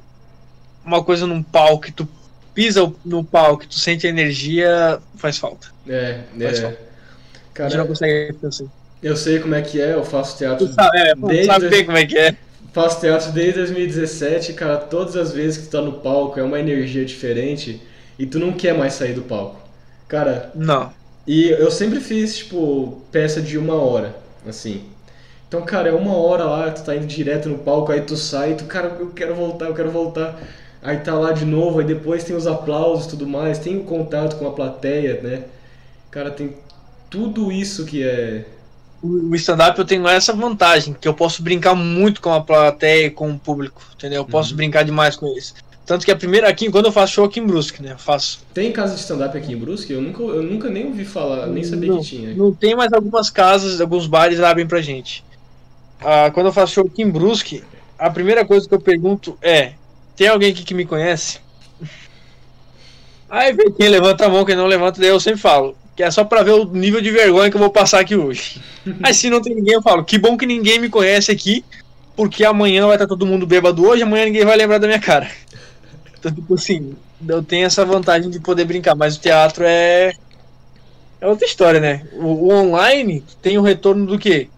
uma coisa num palco, que tu pisa no palco, que tu sente a energia, faz falta. É, Faz é. falta. a gente Cara, não consegue pensar. eu sei como é que é, eu faço teatro. Tu sabe, é, tu Desde sabe dois- como é que é. Faço teatro desde 2017, cara, todas as vezes que tu tá no palco é uma energia diferente e tu não quer mais sair do palco. Cara, Não. E eu sempre fiz, tipo, peça de uma hora, assim. Então, cara, é uma hora lá, tu tá indo direto no palco, aí tu sai, tu, cara, eu quero voltar, eu quero voltar. Aí tá lá de novo, aí depois tem os aplausos e tudo mais, tem o contato com a plateia, né? Cara, tem tudo isso que é. O stand-up eu tenho essa vantagem, que eu posso brincar muito com a plateia e com o público, entendeu? Eu posso Uhum. brincar demais com eles. Tanto que a primeira aqui, quando eu faço show aqui em Brusque, né? Eu faço. Tem casa de stand-up aqui em Brusque? Eu nunca, eu nunca nem ouvi falar, nem sabia não, que tinha. Não tem, mas algumas casas, alguns bares abrem pra gente. Ah, quando eu faço show aqui em Brusque, a primeira coisa que eu pergunto é: tem alguém aqui que me conhece? Aí vem quem levanta a mão, quem não levanta, daí eu sempre falo. Que é só pra ver o nível de vergonha que eu vou passar aqui hoje. [LAUGHS] Aí se não tem ninguém, eu falo, que bom que ninguém me conhece aqui, porque amanhã vai estar todo mundo bêbado hoje, amanhã ninguém vai lembrar da minha cara. Então, tipo assim, eu tenho essa vantagem de poder brincar, mas o teatro é. É outra história, né? O, o online tem o retorno do quê?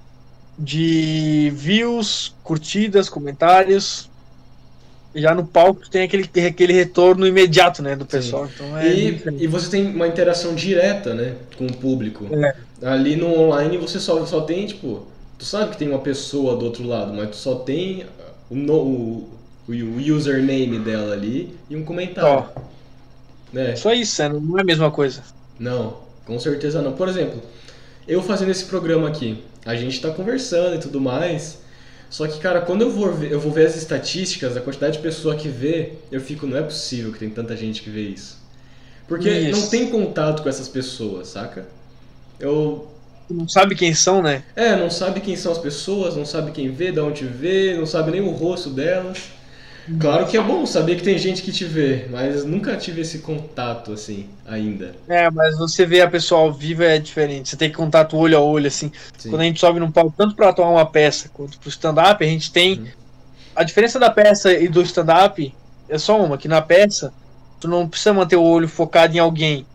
De views, curtidas, comentários. Já no palco tem aquele, aquele retorno imediato, né, do pessoal. Então é E, e você tem uma interação direta, né, com o público. É. Ali no online você só, só tem, tipo, tu sabe que tem uma pessoa do outro lado, mas tu só tem o, no, o, o username dela ali e um comentário. Né? Só isso, é, não é a mesma coisa. Não, com certeza não. Por exemplo, eu fazendo esse programa aqui, a gente tá conversando e tudo mais. Só que, cara, quando eu vou ver, eu vou ver as estatísticas, a quantidade de pessoa que vê, eu fico, não é possível que tem tanta gente que vê isso. Porque Isso. não tem contato com essas pessoas, saca? Eu. Não sabe quem são, né? É, não sabe quem são as pessoas, não sabe quem vê, de onde vê, não sabe nem o rosto delas. Claro que é bom saber que tem gente que te vê, mas nunca tive esse contato assim, ainda. É, mas você vê a pessoa ao vivo é diferente. Você tem contato olho a olho, assim. Sim. Quando a gente sobe num palco, tanto pra atuar uma peça quanto pro stand-up, a gente tem. Uhum. A diferença da peça e do stand-up é só uma, que na peça tu não precisa manter o olho focado em alguém.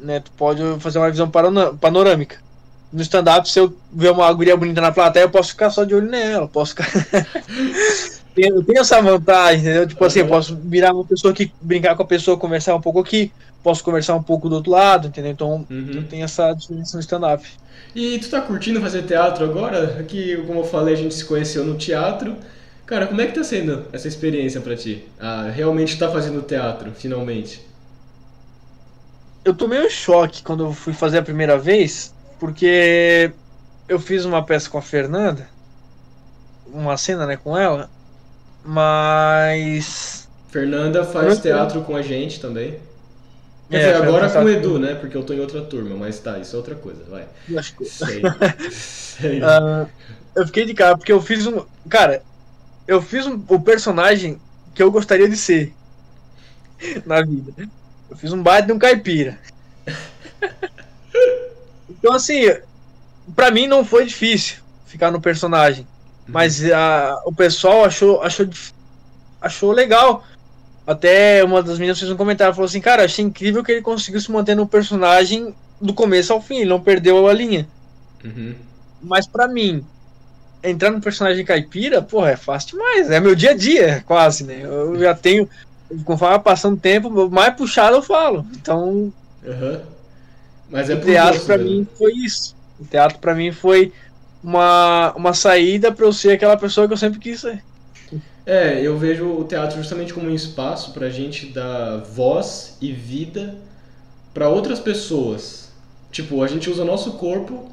Né? Tu pode fazer uma visão panorâmica. No stand-up, se eu ver uma guria bonita na plateia, eu posso ficar só de olho nela. Posso ficar. [LAUGHS] [LAUGHS] Tenho- eu tenho essa vantagem, entendeu? Tipo assim, eu posso virar uma pessoa que brincar com a pessoa, conversar um pouco aqui, posso conversar um pouco do outro lado, entendeu? Então Uhum. tem essa diferença no stand-up. E tu tá curtindo fazer teatro agora? Aqui, como eu falei, a gente se conheceu no teatro. Cara, como é que tá sendo essa experiência pra ti? Ah, realmente tá fazendo teatro, finalmente. Eu tomei um choque quando eu fui fazer a primeira vez, porque eu fiz uma peça com a Fernanda, uma cena, né, com ela, mas Fernanda faz Muito teatro com a gente também. Quer É, dizer, agora com o Edu, né? Porque eu tô em outra turma, mas tá, isso é outra coisa, vai. eu acho que Sei. [LAUGHS] Sei. Ah, eu fiquei de cara porque eu fiz um, cara, eu fiz um, o personagem que eu gostaria de ser [LAUGHS] na vida. Eu fiz um baita de um caipira. [LAUGHS] Então assim, pra mim não foi difícil ficar no personagem. Mas a, o pessoal achou, achou, achou legal. Até uma das meninas fez um comentário, falou assim, cara, achei incrível que ele conseguiu se manter no personagem do começo ao fim, ele não perdeu a linha. Uhum. Mas pra mim, entrar no personagem caipira, porra, é fácil demais. É meu dia a dia, quase, né? Eu já tenho, conforme vai passando o tempo, mais puxado eu falo. Então, Aham. Mas é o teatro mesmo. mim foi isso. O teatro pra mim foi uma, uma saída pra eu ser aquela pessoa que eu sempre quis ser. É, eu vejo o teatro justamente como um espaço pra gente dar voz e vida pra outras pessoas. Tipo, a gente usa o nosso corpo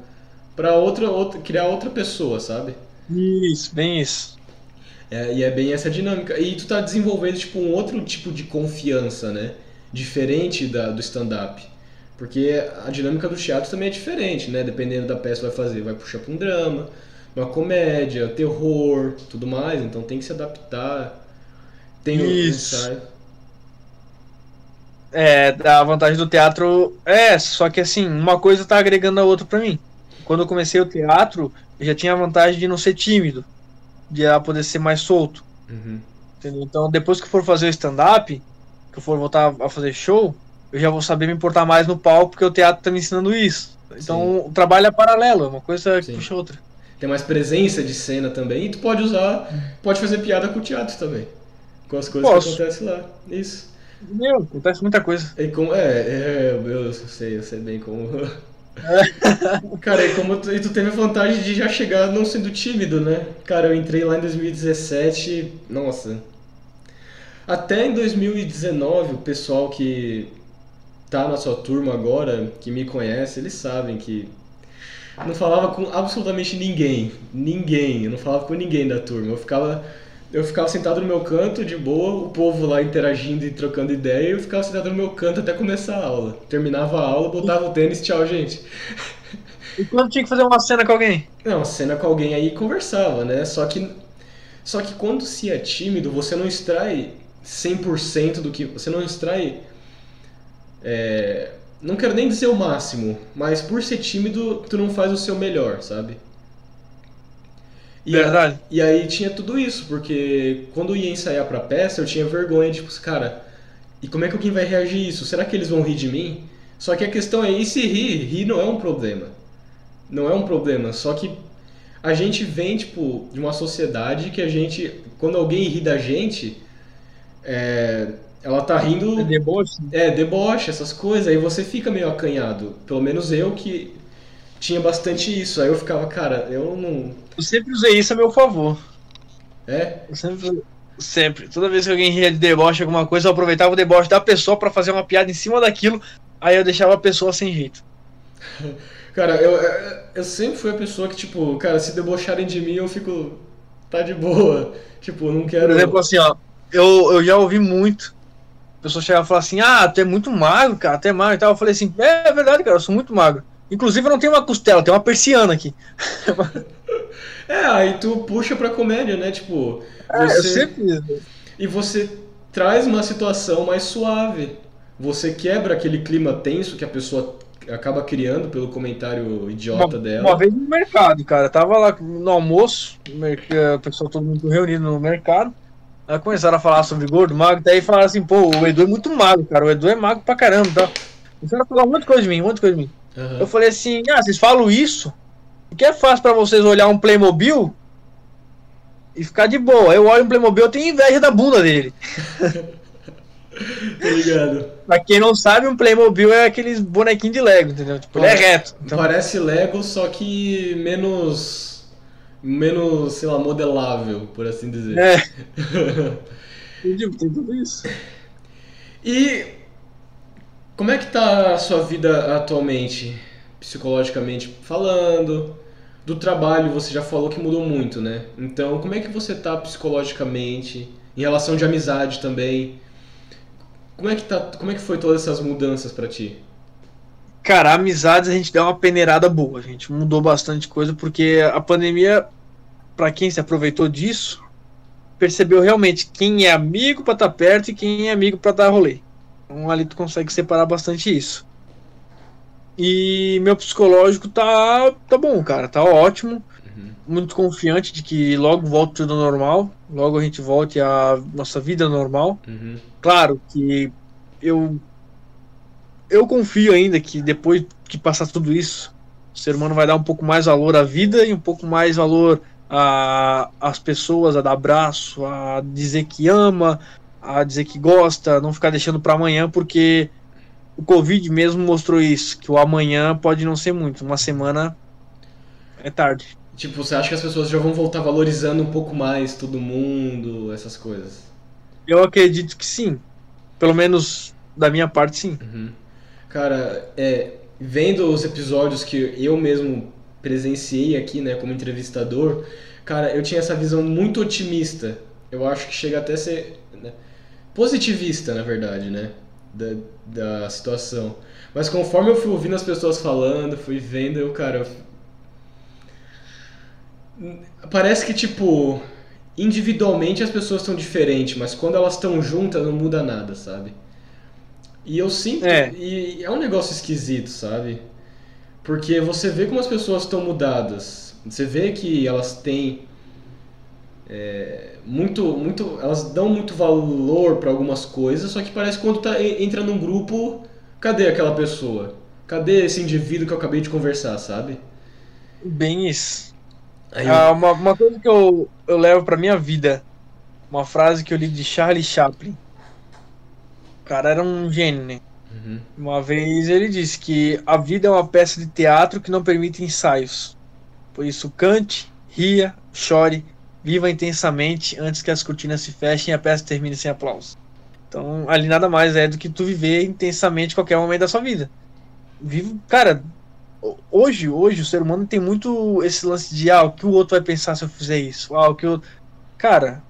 pra outra, outra, criar outra pessoa, sabe? Isso, bem isso. É, e é bem essa dinâmica. E tu tá desenvolvendo tipo um outro tipo de confiança, né? Diferente da, do stand-up. Porque a dinâmica do teatro também é diferente, né? Dependendo da peça que vai fazer. Vai puxar pra um drama, uma comédia, terror, tudo mais. Então tem que se adaptar. Tem Isso. É, a vantagem do teatro é, só que assim, uma coisa tá agregando a outra pra mim. Quando eu comecei o teatro, eu já tinha a vantagem de não ser tímido, de poder ser mais solto. Uhum. Então, depois que eu for fazer o stand-up, que eu for voltar a fazer show, eu já vou saber me importar mais no palco, porque o teatro tá me ensinando isso. Então, o trabalho é paralelo, é uma coisa que Sim. puxa outra. Tem mais presença de cena também. E tu pode usar, pode fazer piada com o teatro também. Com as coisas Posso. que acontecem lá. Isso. Meu, acontece muita coisa. E com, é, é, eu sei, eu sei bem como. [LAUGHS] Cara, e como tu, e tu teve a vantagem de já chegar não sendo tímido, né? Cara, eu entrei lá em 2017, nossa. Até em 2019, o pessoal que tá na sua turma agora, que me conhece, eles sabem que não falava com absolutamente ninguém. Ninguém. Eu não falava com ninguém da turma. Eu ficava eu ficava sentado no meu canto, de boa, o povo lá interagindo e trocando ideia, e eu ficava sentado no meu canto até começar a aula. Terminava a aula, botava o tênis, tchau, gente. E quando tinha que fazer uma cena com alguém? Não, cena com alguém aí conversava, né? Só que, só que quando se é tímido, você não extrai 100% do que. Você não extrai. É, não quero nem dizer o máximo, mas por ser tímido, tu não faz o seu melhor, sabe? E Verdade. A, e aí tinha tudo isso, porque quando eu ia ensaiar pra peça, eu tinha vergonha, tipo, cara, e como é que alguém vai reagir isso? Será que eles vão rir de mim? Só que a questão é, e se rir? Rir não é um problema. Não é um problema, só que a gente vem, tipo, de uma sociedade que a gente, quando alguém ri da gente, é, ela tá rindo... É deboche? É, deboche, essas coisas, aí você fica meio acanhado. Pelo menos eu que tinha bastante isso. Aí eu ficava, cara, eu não. Eu sempre usei isso a meu favor. É? Eu sempre. Sempre. Toda vez que alguém ria de deboche, alguma coisa, eu aproveitava o deboche da pessoa para fazer uma piada em cima daquilo, aí eu deixava a pessoa sem jeito. [LAUGHS] cara, eu, eu sempre fui a pessoa que, tipo, cara, se debocharem de mim, eu fico. tá de boa. Tipo, não quero. Por exemplo, assim, ó, eu, eu já ouvi muito. A pessoa chegava e falava assim, ah, tu é muito magro, cara, tu é magro e tal. Eu falei assim, é, é verdade, cara, eu sou muito magro. Inclusive não tem uma costela, tem uma persiana aqui. [LAUGHS] é, aí tu puxa pra comédia, né? Tipo. Você... É, eu sempre. E você traz uma situação mais suave. Você quebra aquele clima tenso que a pessoa acaba criando pelo comentário idiota uma, dela. Uma vez no mercado, cara. Tava lá no almoço, o pessoal todo mundo reunido no mercado. Aí começaram a falar sobre gordo, magro, daí falaram assim, pô, o Edu é muito magro, cara. O Edu é magro pra caramba, tá? Começaram a falar um monte de coisa de mim, um monte de coisa de mim. Uhum. Eu falei assim, ah, vocês falam isso? Porque é fácil para vocês olhar um Playmobil e ficar de boa. Eu olho um Playmobil, eu tenho inveja da bunda dele. [LAUGHS] tá ligado? pra quem não sabe, um Playmobil é aqueles bonequinhos de Lego, entendeu? Tipo, ele é reto. Então... Parece Lego, só que menos. Menos, sei lá, modelável, por assim dizer. É. [LAUGHS] tem tudo isso. E como é que tá a sua vida atualmente, psicologicamente falando? Do trabalho você já falou que mudou muito, né? Então, como é que você tá psicologicamente? Em relação de amizade também? Como é que tá, como é que foi todas essas mudanças para ti? Cara, amizades a gente deu uma peneirada boa, a gente mudou bastante coisa porque a pandemia para quem se aproveitou disso, percebeu realmente quem é amigo para estar tá perto e quem é amigo para dar rolê. Então ali tu consegue separar bastante isso. E meu psicológico tá, tá bom, cara, tá ótimo. Uhum. Muito confiante de que logo volta tudo normal. Logo a gente volte à nossa vida normal. Uhum. Claro que eu. Eu confio ainda que depois que passar tudo isso, o ser humano vai dar um pouco mais valor à vida e um pouco mais valor às pessoas, a dar abraço, a dizer que ama, a dizer que gosta, não ficar deixando para amanhã, porque o Covid mesmo mostrou isso, que o amanhã pode não ser muito, uma semana é tarde. Tipo, você acha que as pessoas já vão voltar valorizando um pouco mais todo mundo, essas coisas? Eu acredito que sim. Pelo menos da minha parte, sim. Uhum. Cara, é, vendo os episódios que eu mesmo presenciei aqui, né, como entrevistador, cara, eu tinha essa visão muito otimista. Eu acho que chega até a ser positivista, na verdade, né? Da, da situação. Mas conforme eu fui ouvindo as pessoas falando, fui vendo, eu, cara. Eu... Parece que, tipo, individualmente as pessoas estão diferentes, mas quando elas estão juntas não muda nada, sabe? E eu sinto. É. E é um negócio esquisito, sabe? Porque você vê como as pessoas estão mudadas. Você vê que elas têm é, muito, muito, elas dão muito valor para algumas coisas, só que parece que quando tá, entra num grupo, cadê aquela pessoa? Cadê esse indivíduo que eu acabei de conversar, sabe? Bem isso. Eu... Ah, uma, uma coisa que eu, eu levo pra minha vida, uma frase que eu li de Charlie Chaplin. O cara era um gênio, né? Uhum. Uma vez ele disse que a vida é uma peça de teatro que não permite ensaios. Por isso, cante, ria, chore, viva intensamente antes que as cortinas se fechem e a peça termine sem aplausos. Então, ali nada mais é do que tu viver intensamente qualquer momento da sua vida. Vivo, cara, hoje, hoje o ser humano tem muito esse lance de ah, o que o outro vai pensar se eu fizer isso? Ah, o que eu Cara,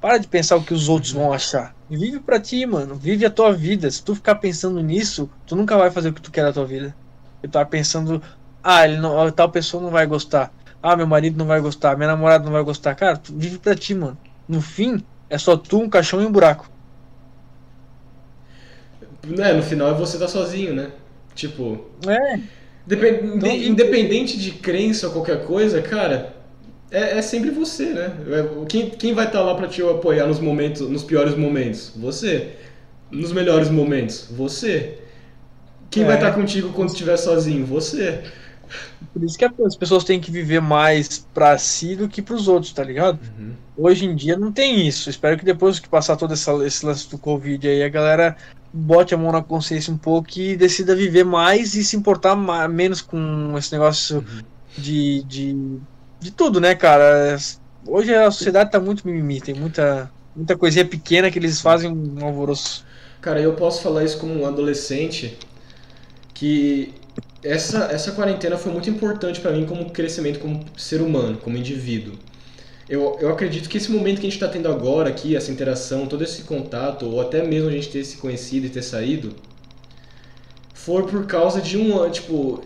para de pensar o que os outros vão achar. Vive pra ti, mano. Vive a tua vida. Se tu ficar pensando nisso, tu nunca vai fazer o que tu quer da tua vida. Eu tava pensando, ah, ele não, tal pessoa não vai gostar. Ah, meu marido não vai gostar, minha namorada não vai gostar. Cara, tu vive pra ti, mano. No fim, é só tu, um caixão e um buraco. É, no final é você tá sozinho, né? Tipo. É. Depend... Então, independente de crença ou qualquer coisa, cara, é, é sempre você, né? É, quem, quem vai estar tá lá para te apoiar nos momentos, nos piores momentos? Você. Nos melhores momentos? Você. Quem é. vai estar tá contigo quando estiver sozinho? Você. Por isso que as pessoas têm que viver mais pra si do que pros outros, tá ligado? Uhum. Hoje em dia não tem isso. Espero que depois que passar todo essa, esse lance do Covid aí, a galera bote a mão na consciência um pouco e decida viver mais e se importar mais, menos com esse negócio uhum. de, de de tudo, né, cara? Hoje a sociedade tá muito mimimi, tem muita, muita coisinha pequena que eles fazem um alvoroço. Cara, eu posso falar isso como um adolescente que essa, essa quarentena foi muito importante para mim como crescimento como ser humano, como indivíduo. Eu, eu acredito que esse momento que a gente está tendo agora aqui, essa interação, todo esse contato, ou até mesmo a gente ter se conhecido e ter saído, foi por causa de um, tipo,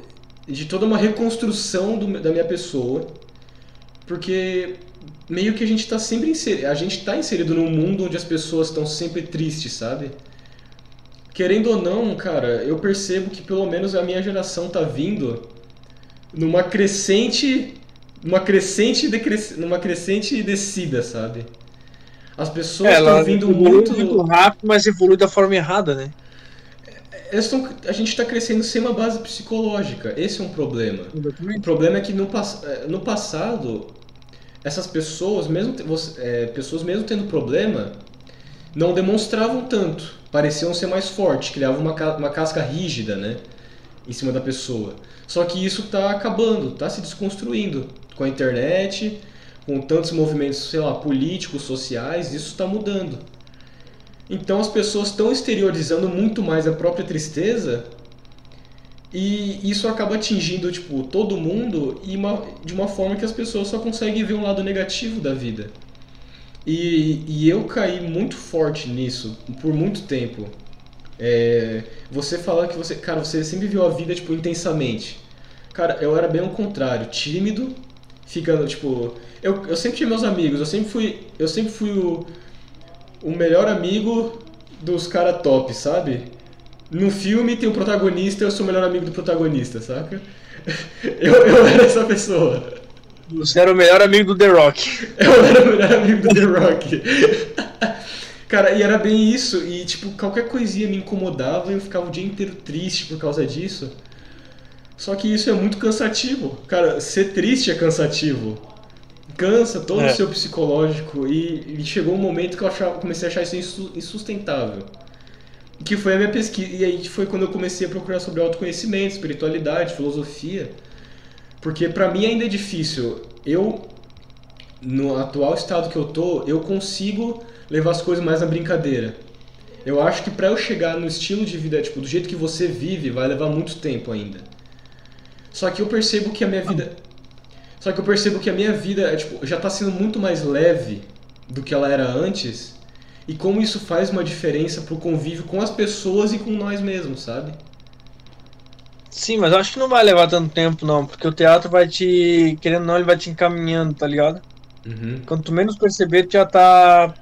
de toda uma reconstrução do, da minha pessoa porque meio que a gente está sempre inserido, a gente tá inserido num mundo onde as pessoas estão sempre tristes, sabe? Querendo ou não, cara, eu percebo que pelo menos a minha geração tá vindo numa crescente, numa crescente decres, numa crescente descida, sabe? As pessoas estão é, vindo muito muito rápido, mas evolui da forma errada, né? Tão, a gente está crescendo sem uma base psicológica. Esse é um problema. O problema é que no, é, no passado essas pessoas, mesmo é, pessoas mesmo tendo problema, não demonstravam tanto, pareciam ser mais fortes, criavam uma, uma casca rígida, né, em cima da pessoa. Só que isso está acabando, está se desconstruindo com a internet, com tantos movimentos, sei lá, políticos, sociais, isso está mudando. Então as pessoas estão exteriorizando muito mais a própria tristeza e isso acaba atingindo, tipo, todo mundo e uma, de uma forma que as pessoas só conseguem ver um lado negativo da vida. E, e eu caí muito forte nisso por muito tempo. É, você falar que você, cara, você sempre viu a vida, tipo, intensamente. Cara, eu era bem o contrário, tímido, ficando, tipo... Eu, eu sempre tinha meus amigos, eu sempre fui, eu sempre fui o, o melhor amigo dos caras top, sabe? No filme tem o protagonista, eu sou o melhor amigo do protagonista, saca? [LAUGHS] Eu, eu era essa pessoa. Você era o melhor amigo do The Rock. [LAUGHS] Eu era o melhor amigo do The Rock. [LAUGHS] Cara, e era bem isso, e tipo, qualquer coisinha me incomodava e eu ficava o dia inteiro triste por causa disso. Só que isso é muito cansativo. Cara, ser triste é cansativo. Cansa todo é. o seu psicológico e, e, chegou um momento que eu achava, comecei a achar isso insustentável que foi a minha pesquisa. E aí foi quando eu comecei a procurar sobre autoconhecimento, espiritualidade, filosofia. Porque para mim ainda é difícil. Eu, no atual estado que eu tô, eu consigo levar as coisas mais na brincadeira. Eu acho que para eu chegar no estilo de vida, tipo, do jeito que você vive, vai levar muito tempo ainda. Só que eu percebo que a minha vida. Só que eu percebo que a minha vida tipo, já tá sendo muito mais leve do que ela era antes e como isso faz uma diferença pro convívio com as pessoas e com nós mesmos, sabe? Sim, mas acho que não vai levar tanto tempo, não, porque o teatro vai te. Querendo ou não, ele vai te encaminhando, tá ligado? Uhum. Quanto menos perceber, tu já tá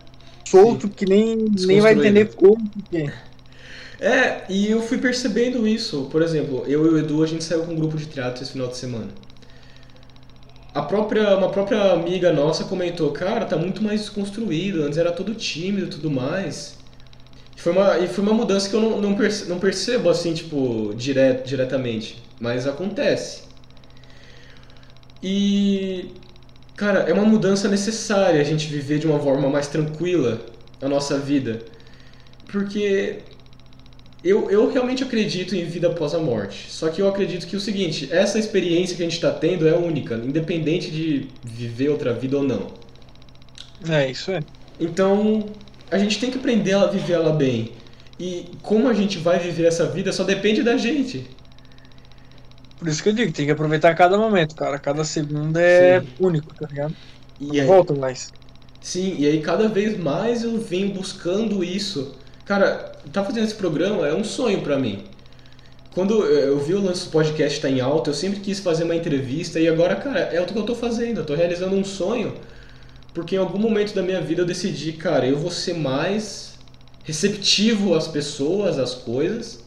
solto Sim. que nem, nem vai entender como que é. e eu fui percebendo isso. Por exemplo, eu e o Edu, a gente saiu com um grupo de teatro esse final de semana a própria, uma própria amiga nossa comentou, cara, tá muito mais desconstruído, antes era todo tímido e tudo mais. E foi uma, e foi uma mudança que eu não, não, percebo, não percebo assim, tipo, direto, diretamente, mas acontece. E, cara, é uma mudança necessária a gente viver de uma forma mais tranquila a nossa vida. Porque eu, eu realmente acredito em vida após a morte. Só que eu acredito que o seguinte, essa experiência que a gente está tendo é única, independente de viver outra vida ou não. É, isso é. Então, a gente tem que aprender a viver ela bem. E como a gente vai viver essa vida só depende da gente. Por isso que eu digo, tem que aproveitar cada momento, cara. Cada segundo é Sim. único, tá ligado? E aí, volta mais. sim, e aí cada vez mais eu venho buscando isso. Cara, tá fazendo esse programa é um sonho pra mim. Quando eu vi o lance do podcast tá em alta, eu sempre quis fazer uma entrevista e agora, cara, é o que eu tô fazendo. Eu tô realizando um sonho porque em algum momento da minha vida eu decidi, cara, eu vou ser mais receptivo às pessoas, às coisas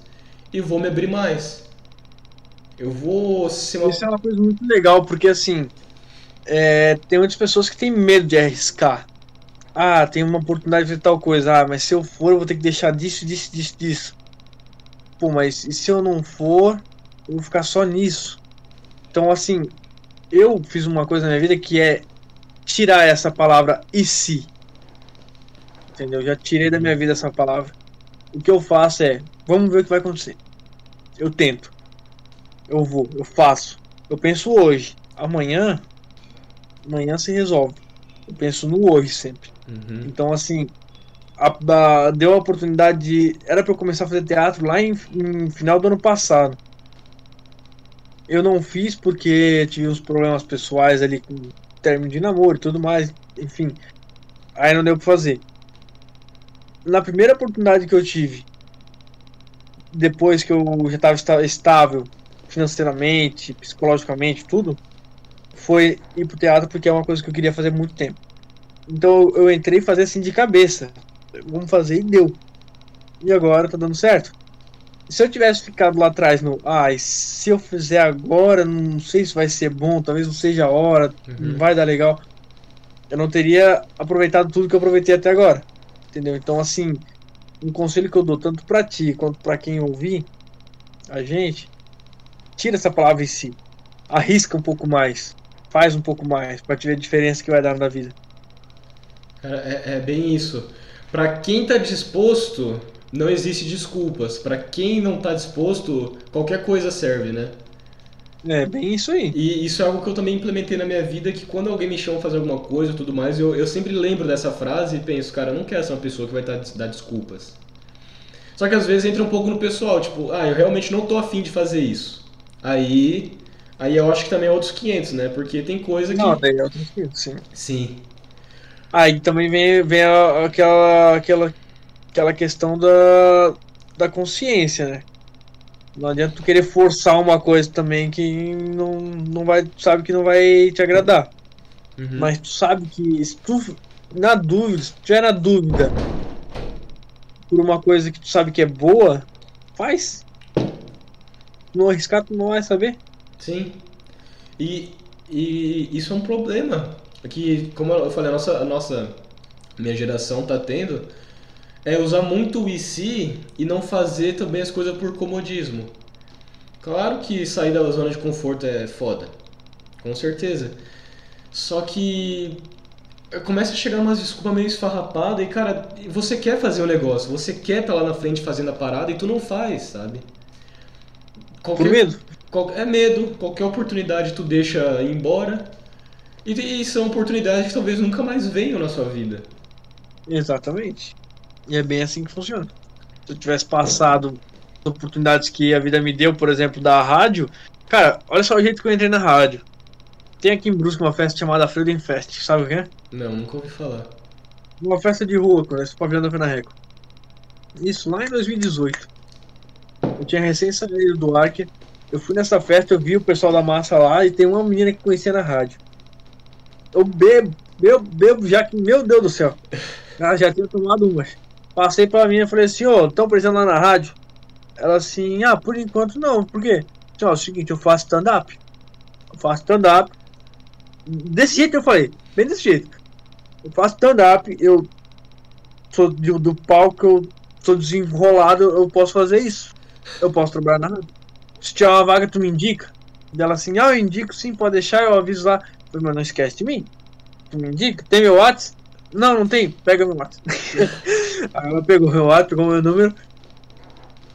e vou me abrir mais. Eu vou ser uma Isso é uma coisa muito legal, porque assim, é, tem muitas pessoas que têm medo de arriscar. Ah, tem uma oportunidade de tal coisa. Ah, mas se eu for, eu vou ter que deixar disso, disso, disso, disso. Pô, mas e se eu não for, eu vou ficar só nisso. Então, assim, eu fiz uma coisa na minha vida que é tirar essa palavra e se. Entendeu? Já tirei da minha vida essa palavra. O que eu faço é, vamos ver o que vai acontecer. Eu tento. Eu vou, eu faço. Eu penso hoje. Amanhã, amanhã se resolve. Eu penso no hoje sempre. Uhum. Então, assim, a- a- deu a oportunidade de. Era pra eu começar a fazer teatro lá em, em final do ano passado. Eu não fiz porque tive uns problemas pessoais ali com término de namoro e tudo mais. Enfim, aí não deu pra fazer. Na primeira oportunidade que eu tive, depois que eu já estava esta- estável financeiramente, psicologicamente, tudo, foi ir pro teatro porque é uma coisa que eu queria fazer muito tempo. Então eu entrei fazer assim de cabeça. Vamos fazer e deu. E agora tá dando certo. Se eu tivesse ficado lá atrás no, ah, e se eu fizer agora, não sei se vai ser bom, talvez não seja a hora, Uhum. não vai dar legal. Eu não teria aproveitado tudo que eu aproveitei até agora. Entendeu? Então assim, um conselho que eu dou tanto pra ti quanto pra quem ouvir a gente, tira essa palavra em si. Arrisca um pouco mais. Faz um pouco mais pra te ver a diferença que vai dar na vida. Cara, é, é bem isso. Pra quem tá disposto, não existe desculpas. Pra quem não tá disposto, qualquer coisa serve, né? É bem isso aí. E isso é algo que eu também implementei na minha vida, que quando alguém me chama fazer alguma coisa e tudo mais, eu, eu sempre lembro dessa frase e penso, cara, eu não quero ser uma pessoa que vai tá, dar desculpas. Só que às vezes entra um pouco no pessoal, tipo, ah, eu realmente não tô afim de fazer isso. Aí, aí eu acho que também é outros 500, né? Porque tem coisa que... Não, daí é outro sentido, sim. Sim. Aí também vem, vem aquela, aquela, aquela questão da, da consciência, né? Não adianta tu querer forçar uma coisa também que não, não vai, tu sabe que não vai te agradar. Uhum. Mas tu sabe que se tu, na dúvida, se tu tiver na dúvida por uma coisa que tu sabe que é boa, faz. Não arriscar, tu não vai saber. Sim. E, e isso é um problema. Que, como eu falei, a nossa, a nossa minha geração tá tendo é usar muito o e se e não fazer também as coisas por comodismo. Claro que sair da zona de conforto é foda. Com certeza. Só que começa a chegar umas desculpas meio esfarrapadas e, cara, você quer fazer o negócio, você quer estar lá na frente fazendo a parada e tu não faz, sabe? Por medo. Qual- É medo, qualquer oportunidade tu deixa ir embora. E, e são oportunidades que talvez nunca mais venham na sua vida. Exatamente. E é bem assim que funciona. Se eu tivesse passado as oportunidades que a vida me deu, por exemplo, da rádio, cara, olha só o jeito que eu entrei na rádio. Tem aqui em Brusque uma festa chamada Freedom Fest, sabe o que é? Não, nunca ouvi falar. Uma festa de rua, quando esse pavilhão da Fenareco. Isso lá em 2018. Eu tinha recém saído do Arque. Eu fui nessa festa, eu vi o pessoal da massa lá e tem uma menina que conhecia na rádio. Eu bebo, bebo, bebo já que, meu Deus do céu. Ela já tinha tomado umas. Passei pra menina e falei assim, ô, estão precisando lá na rádio? Ela assim, ah, por enquanto não, por quê? Disse, ó, é o seguinte, eu faço stand-up. Eu faço stand-up. Desse jeito eu falei, bem desse jeito. Eu faço stand-up, eu sou do palco, eu sou desenrolado, eu posso fazer isso. Eu posso trabalhar na rádio. Se tiver uma vaga, tu me indica? Dela assim, ah, eu indico sim, pode deixar, eu aviso lá. Mas não esquece de mim. Tu me indica? Tem meu WhatsApp? Não, não tem. Pega meu WhatsApp. [LAUGHS] Aí ela pegou meu WhatsApp, pegou meu número.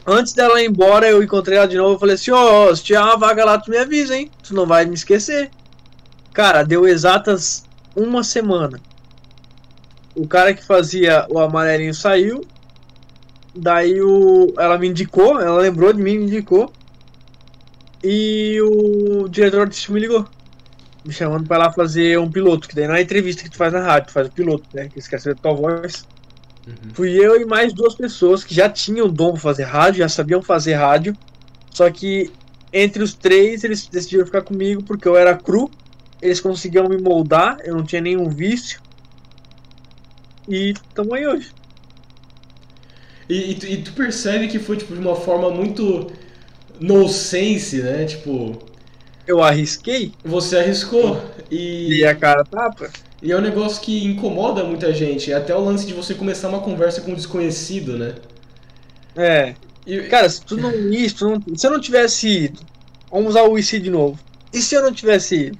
Antes dela ir embora, eu encontrei ela de novo e falei assim, ó, oh, se tiver uma vaga lá, tu me avisa, hein? Tu não vai me esquecer. Cara, deu exatas uma semana. O cara que fazia o amarelinho saiu. Daí o, ela me indicou, ela lembrou de mim, me indicou. E o diretor de filme ligou. Me chamando pra lá fazer um piloto, que daí não é entrevista que tu faz na rádio, tu faz o piloto, né? Que esquece a tua voz. Uhum. Fui eu e mais duas pessoas que já tinham dom pra fazer rádio, já sabiam fazer rádio. Só que entre os três eles decidiram ficar comigo porque eu era cru, eles conseguiam me moldar, eu não tinha nenhum vício. E estamos aí hoje. E, e, tu, e, tu, percebe que foi tipo, de uma forma muito no sense, né? Tipo. Eu arrisquei? Você arriscou. E, e a cara tapa. E é um negócio que incomoda muita gente. É até o lance de você começar uma conversa com um desconhecido, né? É. E... Cara, se tu não isso, não... se eu não tivesse ido, vamos usar o IC de novo. E se eu não tivesse ido?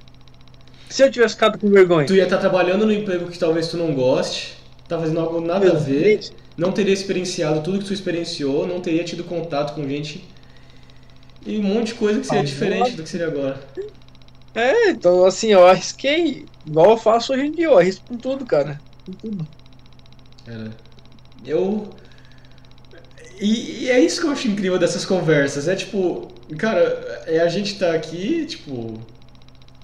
Se eu tivesse ficado com vergonha? Tu ia estar tá trabalhando no emprego que talvez tu não goste, tá fazendo algo nada a ver, não teria experienciado tudo que tu experienciou, não teria tido contato com gente e um monte de coisa que seria ah, diferente do que seria agora. É, então assim, eu arrisquei igual eu faço hoje em dia, eu arrisco com tudo, cara. Com tudo. Cara, eu. E, e, é isso que eu acho incrível dessas conversas. É tipo, cara, é a gente tá aqui, tipo.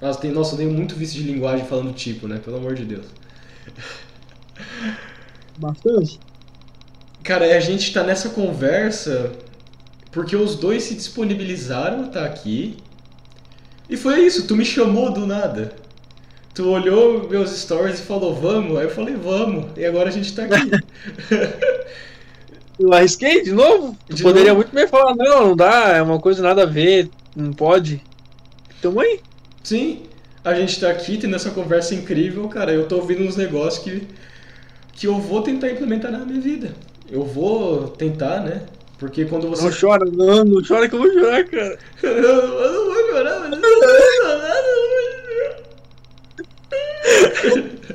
Nossa, tem, nossa, eu tenho muito vício de linguagem falando tipo, né? Pelo amor de Deus. Bastante. Cara, é a gente tá nessa conversa porque os dois se disponibilizaram a estar tá aqui e foi isso, tu me chamou do nada. Tu olhou meus stories e falou, vamos? Aí eu falei, vamos. E agora a gente tá aqui. [LAUGHS] eu arrisquei de novo? De poderia novo? muito bem falar, não, não dá, é uma coisa nada a ver, não pode. Tamo aí. Sim, a gente tá aqui tendo essa conversa incrível, cara. Eu tô ouvindo uns negócios que, que eu vou tentar implementar na minha vida. Eu vou tentar, né? Porque quando você. Não chora, não, não chora que eu vou chorar, cara. eu não vou chorar, mas eu não vou chorar, não vou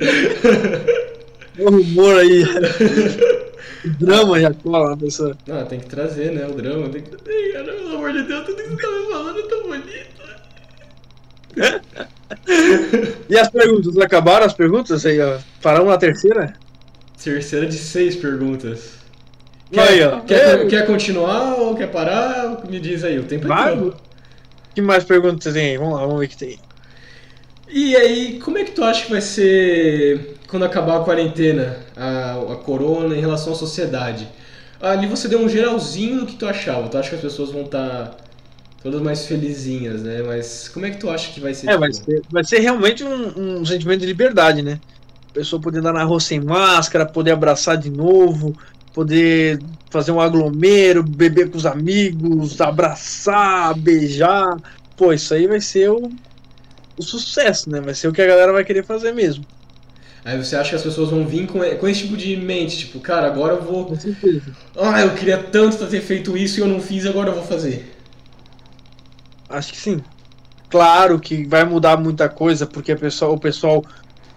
chorar. O humor aí. O drama já cola na pessoa. Ah, tem que trazer, né? O drama. Tem que trazer, cara. Pelo amor de Deus, tudo que você tá me falando é tão bonito. [LAUGHS] e as perguntas? Acabaram as perguntas? Aí, ó. Paramos na terceira? Terceira de seis perguntas. Quer, aí, ó. Quer, é. quer continuar ou quer parar? Me diz aí, o tempo é teu. que mais perguntas tem aí? Vamos lá, vamos ver o que tem. E aí, como é que tu acha que vai ser quando acabar a quarentena, a, a corona, em relação à sociedade? Ali você deu um geralzinho do que tu achava. Tu acha que as pessoas vão estar tá todas mais felizinhas, né? Mas como é que tu acha que vai ser? É, tipo... vai, ser vai ser realmente um, um sentimento de liberdade, né? A pessoa poder andar na rua sem máscara, poder abraçar de novo, poder fazer um aglomero, beber com os amigos, abraçar, beijar. Pô, isso aí vai ser o, o sucesso, né? Vai ser o que a galera vai querer fazer mesmo. Aí você acha que as pessoas vão vir com, com esse tipo de mente, tipo, cara, agora eu vou. Com certeza. Ah, eu queria tanto ter feito isso e eu não fiz, agora eu vou fazer. Acho que sim. Claro que vai mudar muita coisa, porque o pessoal, o pessoal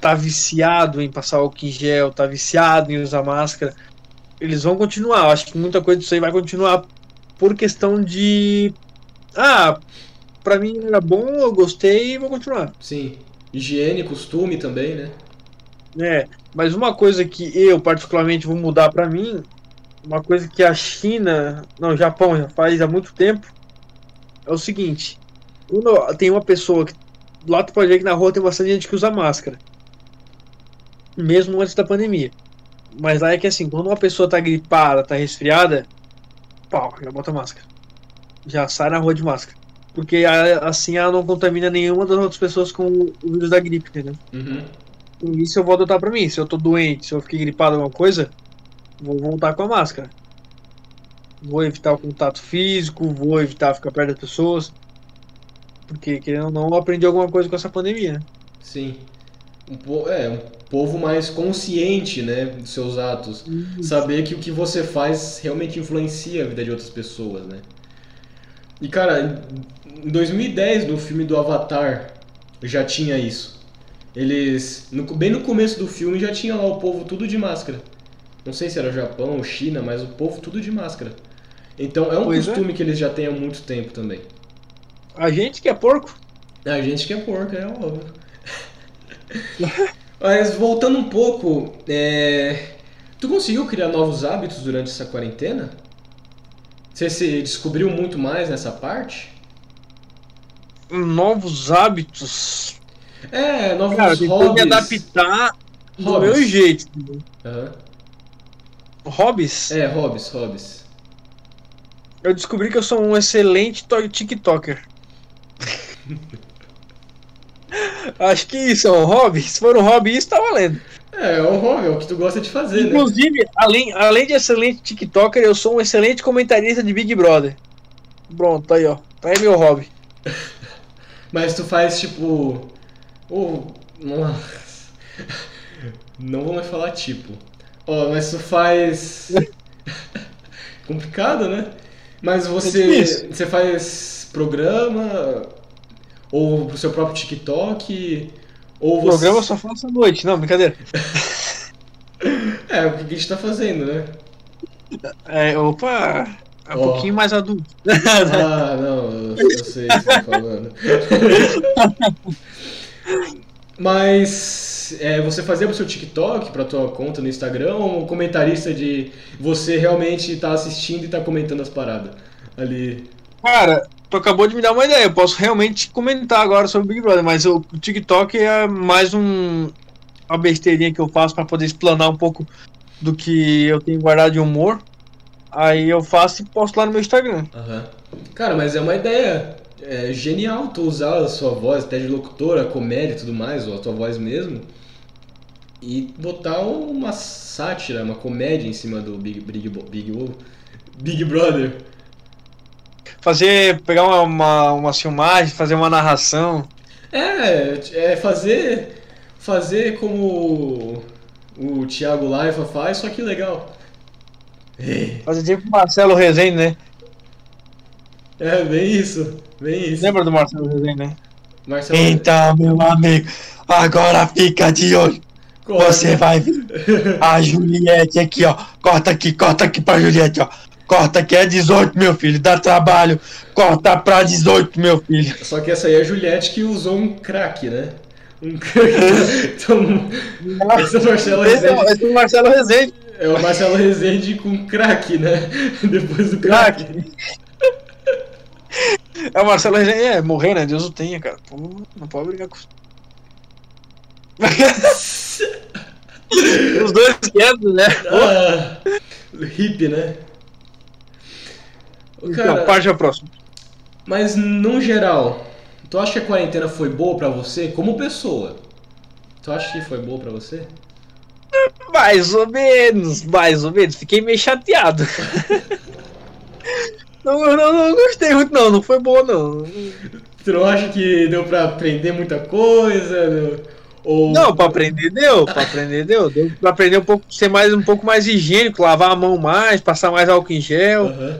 tá viciado em passar álcool em gel, tá viciado em usar máscara eles vão continuar. Eu acho que muita coisa disso aí vai continuar por questão de. Ah, pra mim era bom, eu gostei e vou continuar. Sim. Higiene, costume também, né? É, mas uma coisa que eu particularmente vou mudar pra mim, uma coisa que a China, não, o Japão já faz há muito tempo, é o seguinte: quando tem uma pessoa que. Lá tu pode ver que na rua tem bastante gente que usa máscara. Mesmo antes da pandemia. Mas lá é que assim, quando uma pessoa tá gripada, tá resfriada, pau, já bota máscara. Já sai na rua de máscara. Porque assim ela não contamina nenhuma das outras pessoas com o vírus da gripe, entendeu? Uhum. E isso eu vou adotar pra mim. Se eu tô doente, se eu fiquei gripado alguma coisa, vou voltar com a máscara. Vou evitar o contato físico, vou evitar ficar perto das pessoas. Porque, querendo ou não, eu aprendi alguma coisa com essa pandemia, né? Sim um, é, um povo mais consciente né, dos seus atos. Isso. Saber que o que você faz realmente influencia a vida de outras pessoas, né? E, cara, em 2010, no filme do Avatar, já tinha isso. Eles, no, bem no começo do filme, já tinha lá o povo tudo de máscara. Não sei se era Japão ou China, mas o povo tudo de máscara. Então é um Pois é. costume que eles já têm há muito tempo também. A gente que é porco. A gente que é porco, é óbvio. [LAUGHS] Mas voltando um pouco, é, tu conseguiu criar novos hábitos durante essa quarentena? Você se descobriu muito mais nessa parte? Novos hábitos. É, novos Cara, hobbies. me adaptar do Hobbies. meu jeito. Aham. Hobbies? É, hobbies, hobbies. Eu descobri que eu sou um excelente to- TikToker. [LAUGHS] Acho que isso é um hobby. Se for um hobby, isso tá valendo. É, é o hobby, é o que tu gosta de fazer, né? Inclusive, além, além de excelente TikToker, eu sou um excelente comentarista de Big Brother. Pronto, aí, ó. Tá aí meu hobby. [LAUGHS] Mas tu faz tipo. Oh, nossa. Não vou mais falar tipo. Ó, mas tu faz. [LAUGHS] Complicado, né? Mas você. difícil. Você faz programa? Ou pro seu próprio TikTok? Ou O você. programa eu só faço à noite. Não, brincadeira. [LAUGHS] É, o que a gente tá fazendo, né? É, opa, é um Ó. pouquinho mais adulto. [LAUGHS] Ah, não, eu, eu sei o que você tá falando. [LAUGHS] Mas é, você fazia pro seu TikTok, pra tua conta no Instagram, ou um comentarista de você realmente tá assistindo e tá comentando as paradas ali? Cara, tu acabou de me dar uma ideia. Eu posso realmente comentar agora sobre o Big Brother, mas o TikTok é mais um uma besteirinha que eu faço pra poder explanar um pouco do que eu tenho guardado de humor. Aí eu faço e posto lá no meu Instagram. Aham. Cara, mas é uma ideia é, genial tu usar a sua voz, até de locutora, comédia e tudo mais, ou a tua voz mesmo, e botar uma sátira, uma comédia em cima do Big, Big, Big, Big Brother. Fazer, pegar uma, uma, umas filmagens, fazer uma narração. É, é fazer fazer como o Thiago Laifa faz, só que legal. Fazer tipo o Marcelo Rezende, né? É, bem isso, bem isso. Lembra do Marcelo Rezende, né? Marcelo, Então, meu amigo, agora fica de olho. corta. Você vai ver a [LAUGHS] Juliette aqui, ó. Corta aqui, corta aqui pra Juliette, ó. Corta aqui, é 18, meu filho. Dá trabalho. Corta pra 18, meu filho. Só que essa aí é a Juliette que usou um crack, né? Um crack. [LAUGHS] então, esse é o Marcelo é, Rezende. esse é o Marcelo Rezende. É o Marcelo Rezende com crack, né? [LAUGHS] Depois do crack. [LAUGHS] É o Marcelo Rezende. É, morrer, né? Deus o tenha, cara. Pô, não pode brigar com Os dois quietos, né? Ah, hippie, né? Então, Cara, parte a próxima. mas no geral, tu acha que a quarentena foi boa pra você como pessoa? Tu acha que foi boa pra você? Mais ou menos, mais ou menos. Fiquei meio chateado. [LAUGHS] não, não, não gostei muito, não. Não foi bom, não. Tu não acha que deu pra aprender muita coisa? Deu- Ou... Não, pra aprender deu, pra aprender deu. Deu pra aprender um pouco, ser mais, um pouco mais higiênico, lavar a mão mais, passar mais álcool em gel. Aham.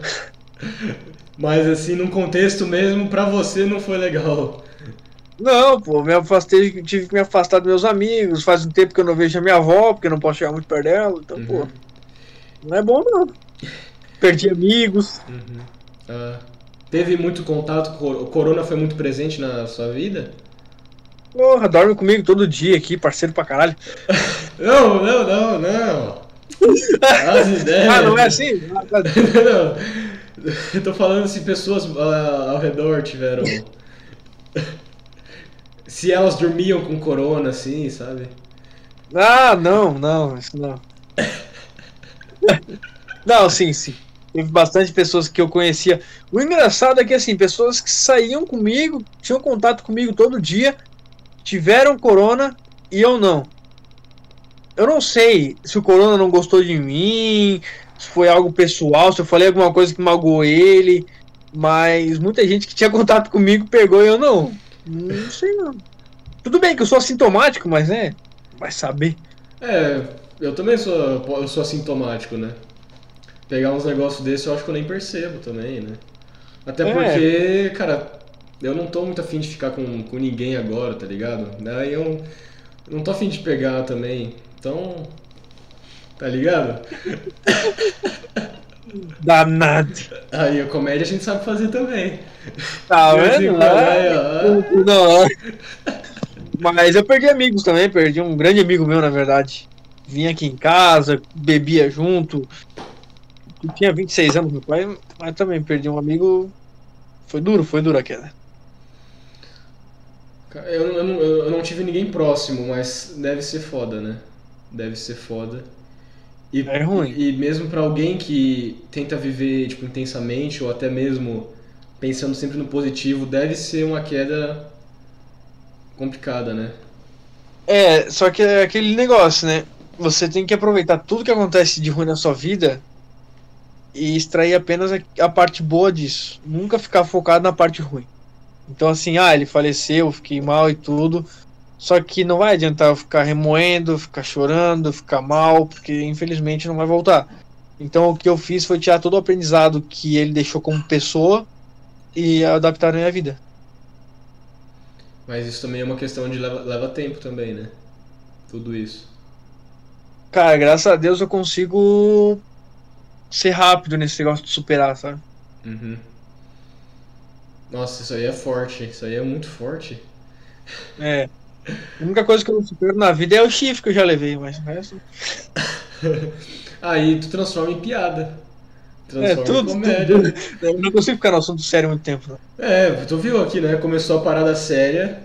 Mas assim, num contexto mesmo, pra você não foi legal. Não, pô, me afastei, tive que me afastar dos meus amigos. Faz um tempo que eu não vejo a minha avó, porque eu não posso chegar muito perto dela. Então, Uhum. pô, não é bom não. Perdi amigos. Uhum. Ah, teve muito contato, com o corona foi muito presente na sua vida? Porra, dorme comigo todo dia aqui, parceiro pra caralho. [LAUGHS] Não, não, não, não. [LAUGHS] As ideias. Ah, não é assim? [LAUGHS] não. Eu [LAUGHS] tô falando se pessoas ah, ao redor tiveram. [LAUGHS] Se elas dormiam com corona, assim, sabe? Ah, não, não, isso não. [LAUGHS] Não, sim, sim. Teve bastante pessoas que eu conhecia. O engraçado é que, assim, pessoas que saíam comigo, tinham contato comigo todo dia, tiveram corona e eu não. Eu não sei se o corona não gostou de mim, se foi algo pessoal, se eu falei alguma coisa que magoou ele, mas muita gente que tinha [LAUGHS] contato comigo pegou e eu não. Não sei não. Tudo bem que eu sou assintomático, mas né, vai saber. É, eu também sou, eu sou assintomático, né? Pegar uns negócios desses eu acho que eu nem percebo também, né? Até É. porque, cara, eu não tô muito afim de ficar com, com ninguém agora, tá ligado? Daí eu não tô afim de pegar também. Então. Tá ligado? Danado. Aí a comédia a gente sabe fazer também. Tá vendo? ó. Não. Mas eu perdi amigos também, perdi um grande amigo meu, na verdade. Vinha aqui em casa, bebia junto. Eu tinha 26 anos, meu pai, mas também perdi um amigo. Foi duro, foi duro a queda. Eu, eu- eu não tive ninguém próximo, mas deve ser foda, né? Deve ser foda. E, É ruim. E mesmo pra alguém que tenta viver tipo, intensamente, ou até mesmo pensando sempre no positivo, deve ser uma queda complicada, né? É, só que é aquele negócio, né? Você tem que aproveitar tudo que acontece de ruim na sua vida e extrair apenas a, a parte boa disso. Nunca ficar focado na parte ruim. Então, assim, ah, ele faleceu, eu fiquei mal e tudo. Só que não vai adiantar eu ficar remoendo, ficar chorando, ficar mal, porque infelizmente não vai voltar. Então, o que eu fiz foi tirar todo o aprendizado que ele deixou como pessoa e adaptar na minha vida. Mas isso também é uma questão de leva, leva tempo também, né? Tudo isso. Cara, graças a Deus eu consigo ser rápido nesse negócio de superar, sabe? Uhum. Nossa, isso aí é forte. Isso aí é muito forte. É. A única coisa que eu não supero na vida é o chifre que eu já levei, mas o resto. [LAUGHS] Aí tu transforma em piada. É, Transforma tudo, em comédia. tudo. Eu não consigo ficar no assunto sério muito tempo. Não. É, tu viu aqui, né? Começou a parada séria.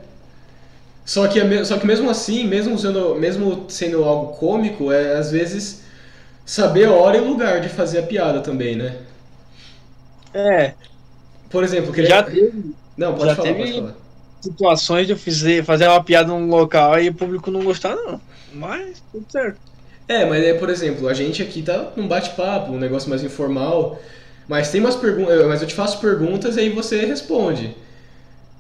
Só que, é só que mesmo assim, mesmo, usando, mesmo sendo algo cômico, é às vezes saber a hora e o lugar de fazer a piada também, né? É, Por exemplo, queria... já teve Não, pode já falar, teve- pode falar. Situações de eu fizer, fazer uma piada num local e o público não gostar, não. Mas tudo certo. É, mas é, por exemplo, a gente aqui tá num bate-papo, um negócio mais informal, mas tem umas perguntas, mas eu te faço perguntas e aí você responde.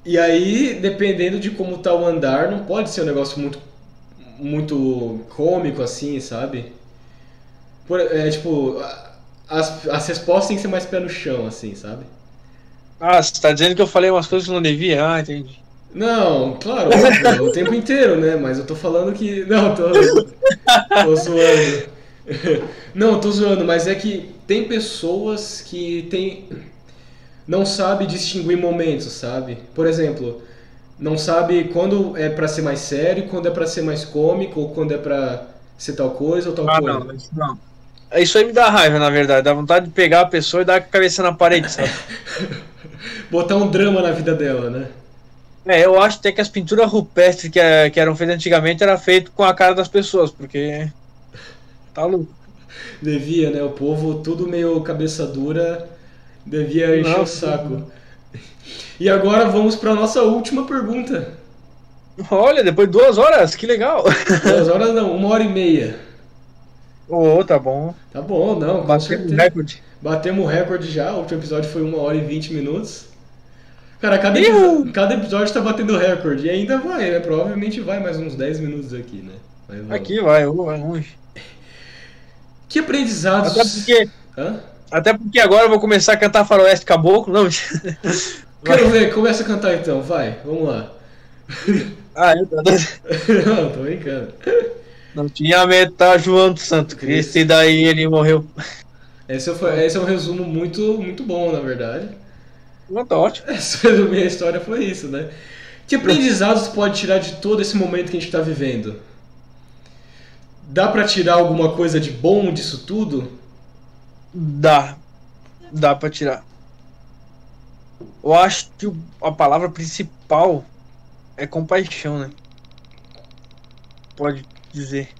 E aí, dependendo de como tá o andar, não pode ser um negócio muito muito cômico assim, sabe? Por- é tipo, as, as respostas têm que ser mais pé no chão, assim, sabe? Ah, você tá dizendo que eu falei umas coisas que eu não devia? Ah, entendi. Não, claro, óbvio, o tempo inteiro, né? Mas eu tô falando que. Não, tô. tô zoando. Não, tô zoando, mas é que tem pessoas que tem. Não sabe distinguir momentos, sabe? Por exemplo, não sabe quando é pra ser mais sério, quando é pra ser mais cômico, ou quando é pra ser tal coisa ou tal Ah, coisa. não, isso não. Isso aí me dá raiva, na verdade. Dá vontade de pegar a pessoa e dar a cabeça na parede, sabe? [LAUGHS] Botar um drama na vida dela, né? É, eu acho até que as pinturas rupestres que, eh, que eram feitas antigamente era feito com a cara das pessoas, porque. Tá louco. Devia, né? O povo tudo meio cabeça dura, devia encher o saco. E agora vamos para nossa última pergunta. Olha, depois de duas horas, que legal. Duas horas não, uma hora e meia. Ô, tá bom. Tá bom, não, certeza. recorde. Batemos o recorde já, o último episódio foi uma hora e vinte minutos. Cara, cada, Iu! epi- cada episódio tá batendo recorde e ainda vai, né? Provavelmente vai mais uns 10 minutos aqui, né? Mas vamos. Aqui vai, vai longe. Que aprendizados. Até porque, Hã? até porque agora eu vou começar a cantar Faroeste Caboclo. Não, [LAUGHS] Quero ver, começa a cantar então, vai, vamos lá. [LAUGHS] ah, eu tô... [LAUGHS] não, tô brincando. Não tinha meta João do Santo Cristo e daí ele morreu. Esse, foi, esse é um resumo muito, muito bom, na verdade. Não, tá ótimo. [LAUGHS] Essa minha história foi isso, né? Que aprendizados pode tirar de todo esse momento que a gente tá vivendo? Dá pra tirar alguma coisa de bom disso tudo? Dá. Dá pra tirar. Eu acho que a palavra principal é compaixão, né? Pode dizer.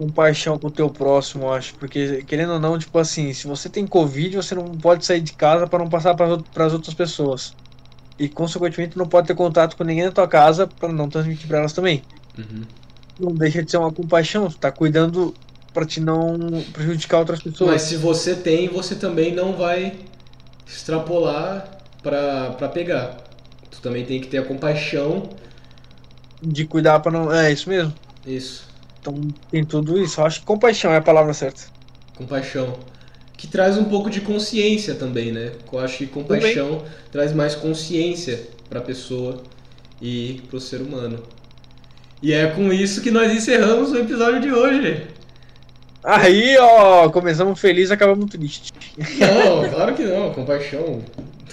Compaixão com o teu próximo, acho. Porque, querendo ou não, tipo assim, se você tem Covid, você não pode sair de casa para não passar para as outras pessoas. E, consequentemente, não pode ter contato com ninguém na tua casa para não transmitir para elas também. Uhum. Não deixa de ser uma compaixão, tu tá cuidando para te não prejudicar outras pessoas. Mas se você tem, você também não vai extrapolar pra, pra pegar. Tu também tem que ter a compaixão. de cuidar para não. É isso mesmo. Isso, Então tem tudo isso. Eu acho que compaixão é a palavra certa. compaixão. Que traz um pouco de consciência também, né? Eu acho que compaixão traz mais consciência pra pessoa e pro ser humano. E é com isso que nós encerramos o episódio de hoje. Aí, ó, começamos feliz, acabamos triste. Não, claro que não, compaixão.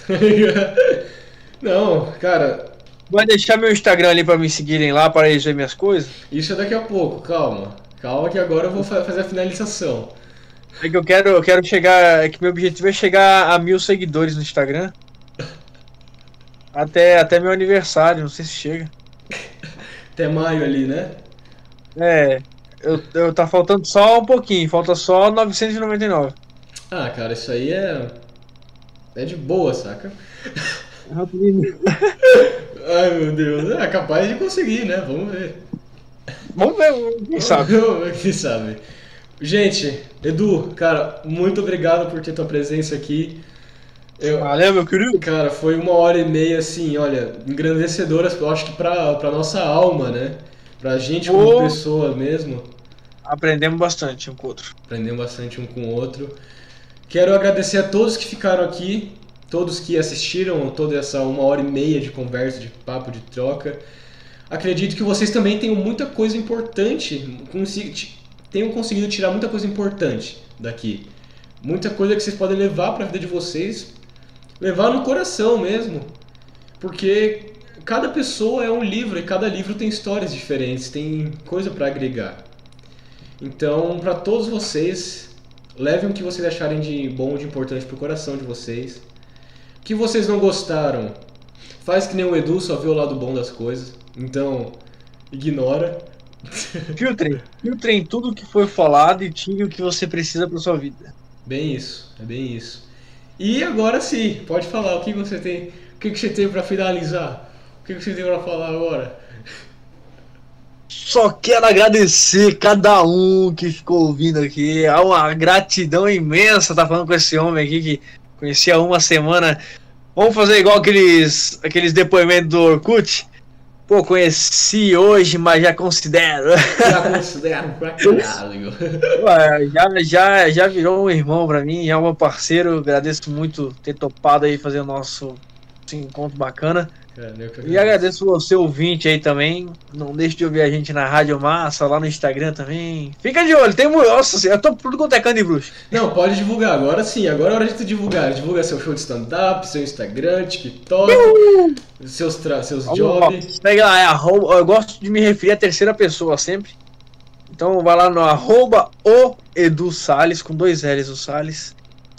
[LAUGHS] não, cara. Vai deixar meu Instagram ali pra me seguirem lá, para eles verem minhas coisas? Isso é daqui a pouco, calma. Calma que agora eu vou fazer a finalização. É que eu quero, eu quero chegar. É que meu objetivo é chegar a mil seguidores no Instagram. Até, até meu aniversário, não sei se chega. Até maio ali, né? É. Eu, eu tá faltando só um pouquinho, falta só 999. Ah, cara, isso aí é. É de boa, saca? [LAUGHS] Ai meu Deus, é capaz de conseguir, né? Vamos ver. Vamos ver, quem sabe. quem sabe. Gente, Edu, cara, muito obrigado por ter tua presença aqui. Eu, Valeu, meu querido. Cara, foi uma hora e meia, assim, olha, engrandecedora, eu acho que pra, pra nossa alma, né? Pra gente como oh. pessoa mesmo. Aprendemos bastante um com o outro. Aprendemos bastante um com o outro. Quero agradecer a todos que ficaram aqui, todos que assistiram toda essa uma hora e meia de conversa, de papo, de troca. Acredito que vocês também tenham muita coisa importante, tenham conseguido tirar muita coisa importante daqui. Muita coisa que vocês podem levar para a vida de vocês, levar no coração mesmo. Porque cada pessoa é um livro e cada livro tem histórias diferentes, tem coisa para agregar. Então, para todos vocês, levem o que vocês acharem de bom, de importante pro coração de vocês. Que vocês não gostaram, faz que nem o Edu, só vê o lado bom das coisas. Então, ignora. [LAUGHS] Filtrem, filtrem tudo que foi falado e tire o que você precisa para sua vida. Bem isso, é bem isso. E agora sim, pode falar o que você tem, o que você tem para finalizar, o que você tem para falar agora. Só quero agradecer cada um que ficou ouvindo aqui. Há uma gratidão imensa estar tá falando com esse homem aqui que conheci há uma semana. Vamos fazer igual aqueles, aqueles depoimentos do Orkut. Pô, conheci hoje, mas já considero. Já considero pra caralho. [LAUGHS] já, já, já virou um irmão pra mim, já é um parceiro. Agradeço muito ter topado aí fazer o nosso encontro bacana. É, e agradeço você ouvinte aí também. Não deixe de ouvir a gente na Rádio Massa, lá no Instagram também. Fica de olho, tem Nossa, eu tô tudo quanto é canto bruxo. Não, pode divulgar. Agora sim, agora é hora de tu divulgar. Divulga seu show de stand-up, seu Instagram, TikTok, seus, tra seus jobs. Pega lá, é arroba, eu gosto de me referir à terceira pessoa sempre. Então vai lá no arroba o Edu Salles, com dois L's o Salles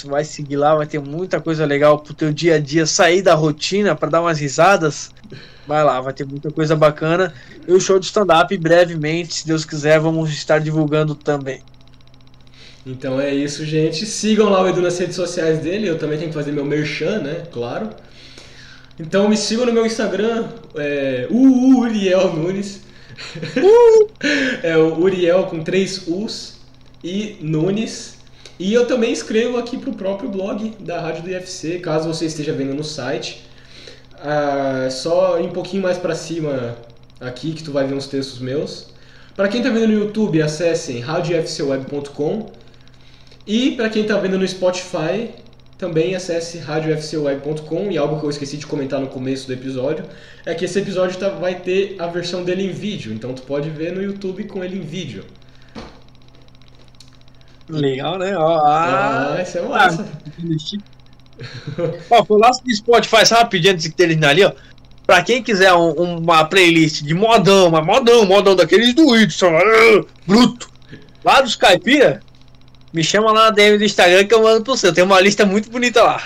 vai seguir lá, vai ter muita coisa legal pro teu dia a dia sair da rotina para dar umas risadas. Vai lá, vai ter muita coisa bacana. E o show de stand-up, brevemente, se Deus quiser, vamos estar divulgando também. Então é isso, gente. Sigam lá o Edu nas redes sociais dele. Eu também tenho que fazer meu merchan, né? Claro. Então me sigam no meu Instagram, é, Uriel Nunes. Uh! [LAUGHS] é o Uriel com três U's e Nunes. E eu também escrevo aqui para o próprio blog da Rádio do IFC, caso você esteja vendo no site. Ah, só um pouquinho mais para cima aqui que tu vai ver uns textos meus. Para quem está vendo no YouTube, acessem radiofcweb.com. E para quem está vendo no Spotify, também acesse radiofcweb.com. E algo que eu esqueci de comentar no começo do episódio é que esse episódio tá, vai ter a versão dele em vídeo. Então tu pode ver no YouTube com ele em vídeo. Legal, né? Ó, ah, ah, isso é massa. [LAUGHS] ó, foi lá no Spotify, só rapidinho antes de terminar ali, ó. Pra quem quiser um, uma playlist de modão, mas modão, modão daqueles do Whitson, uh, bruto, lá dos Caipira, me chama lá na DM do Instagram que eu mando pro seu. Tem uma lista muito bonita lá.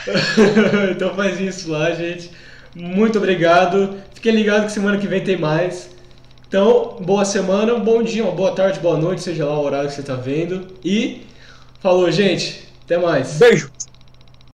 [LAUGHS] então faz isso lá, gente. Muito obrigado. Fiquem ligados que semana que vem tem mais. Então, boa semana, um bom dia, uma boa tarde, boa noite, seja lá o horário que você está vendo. E Falou, gente. Até mais. Beijo.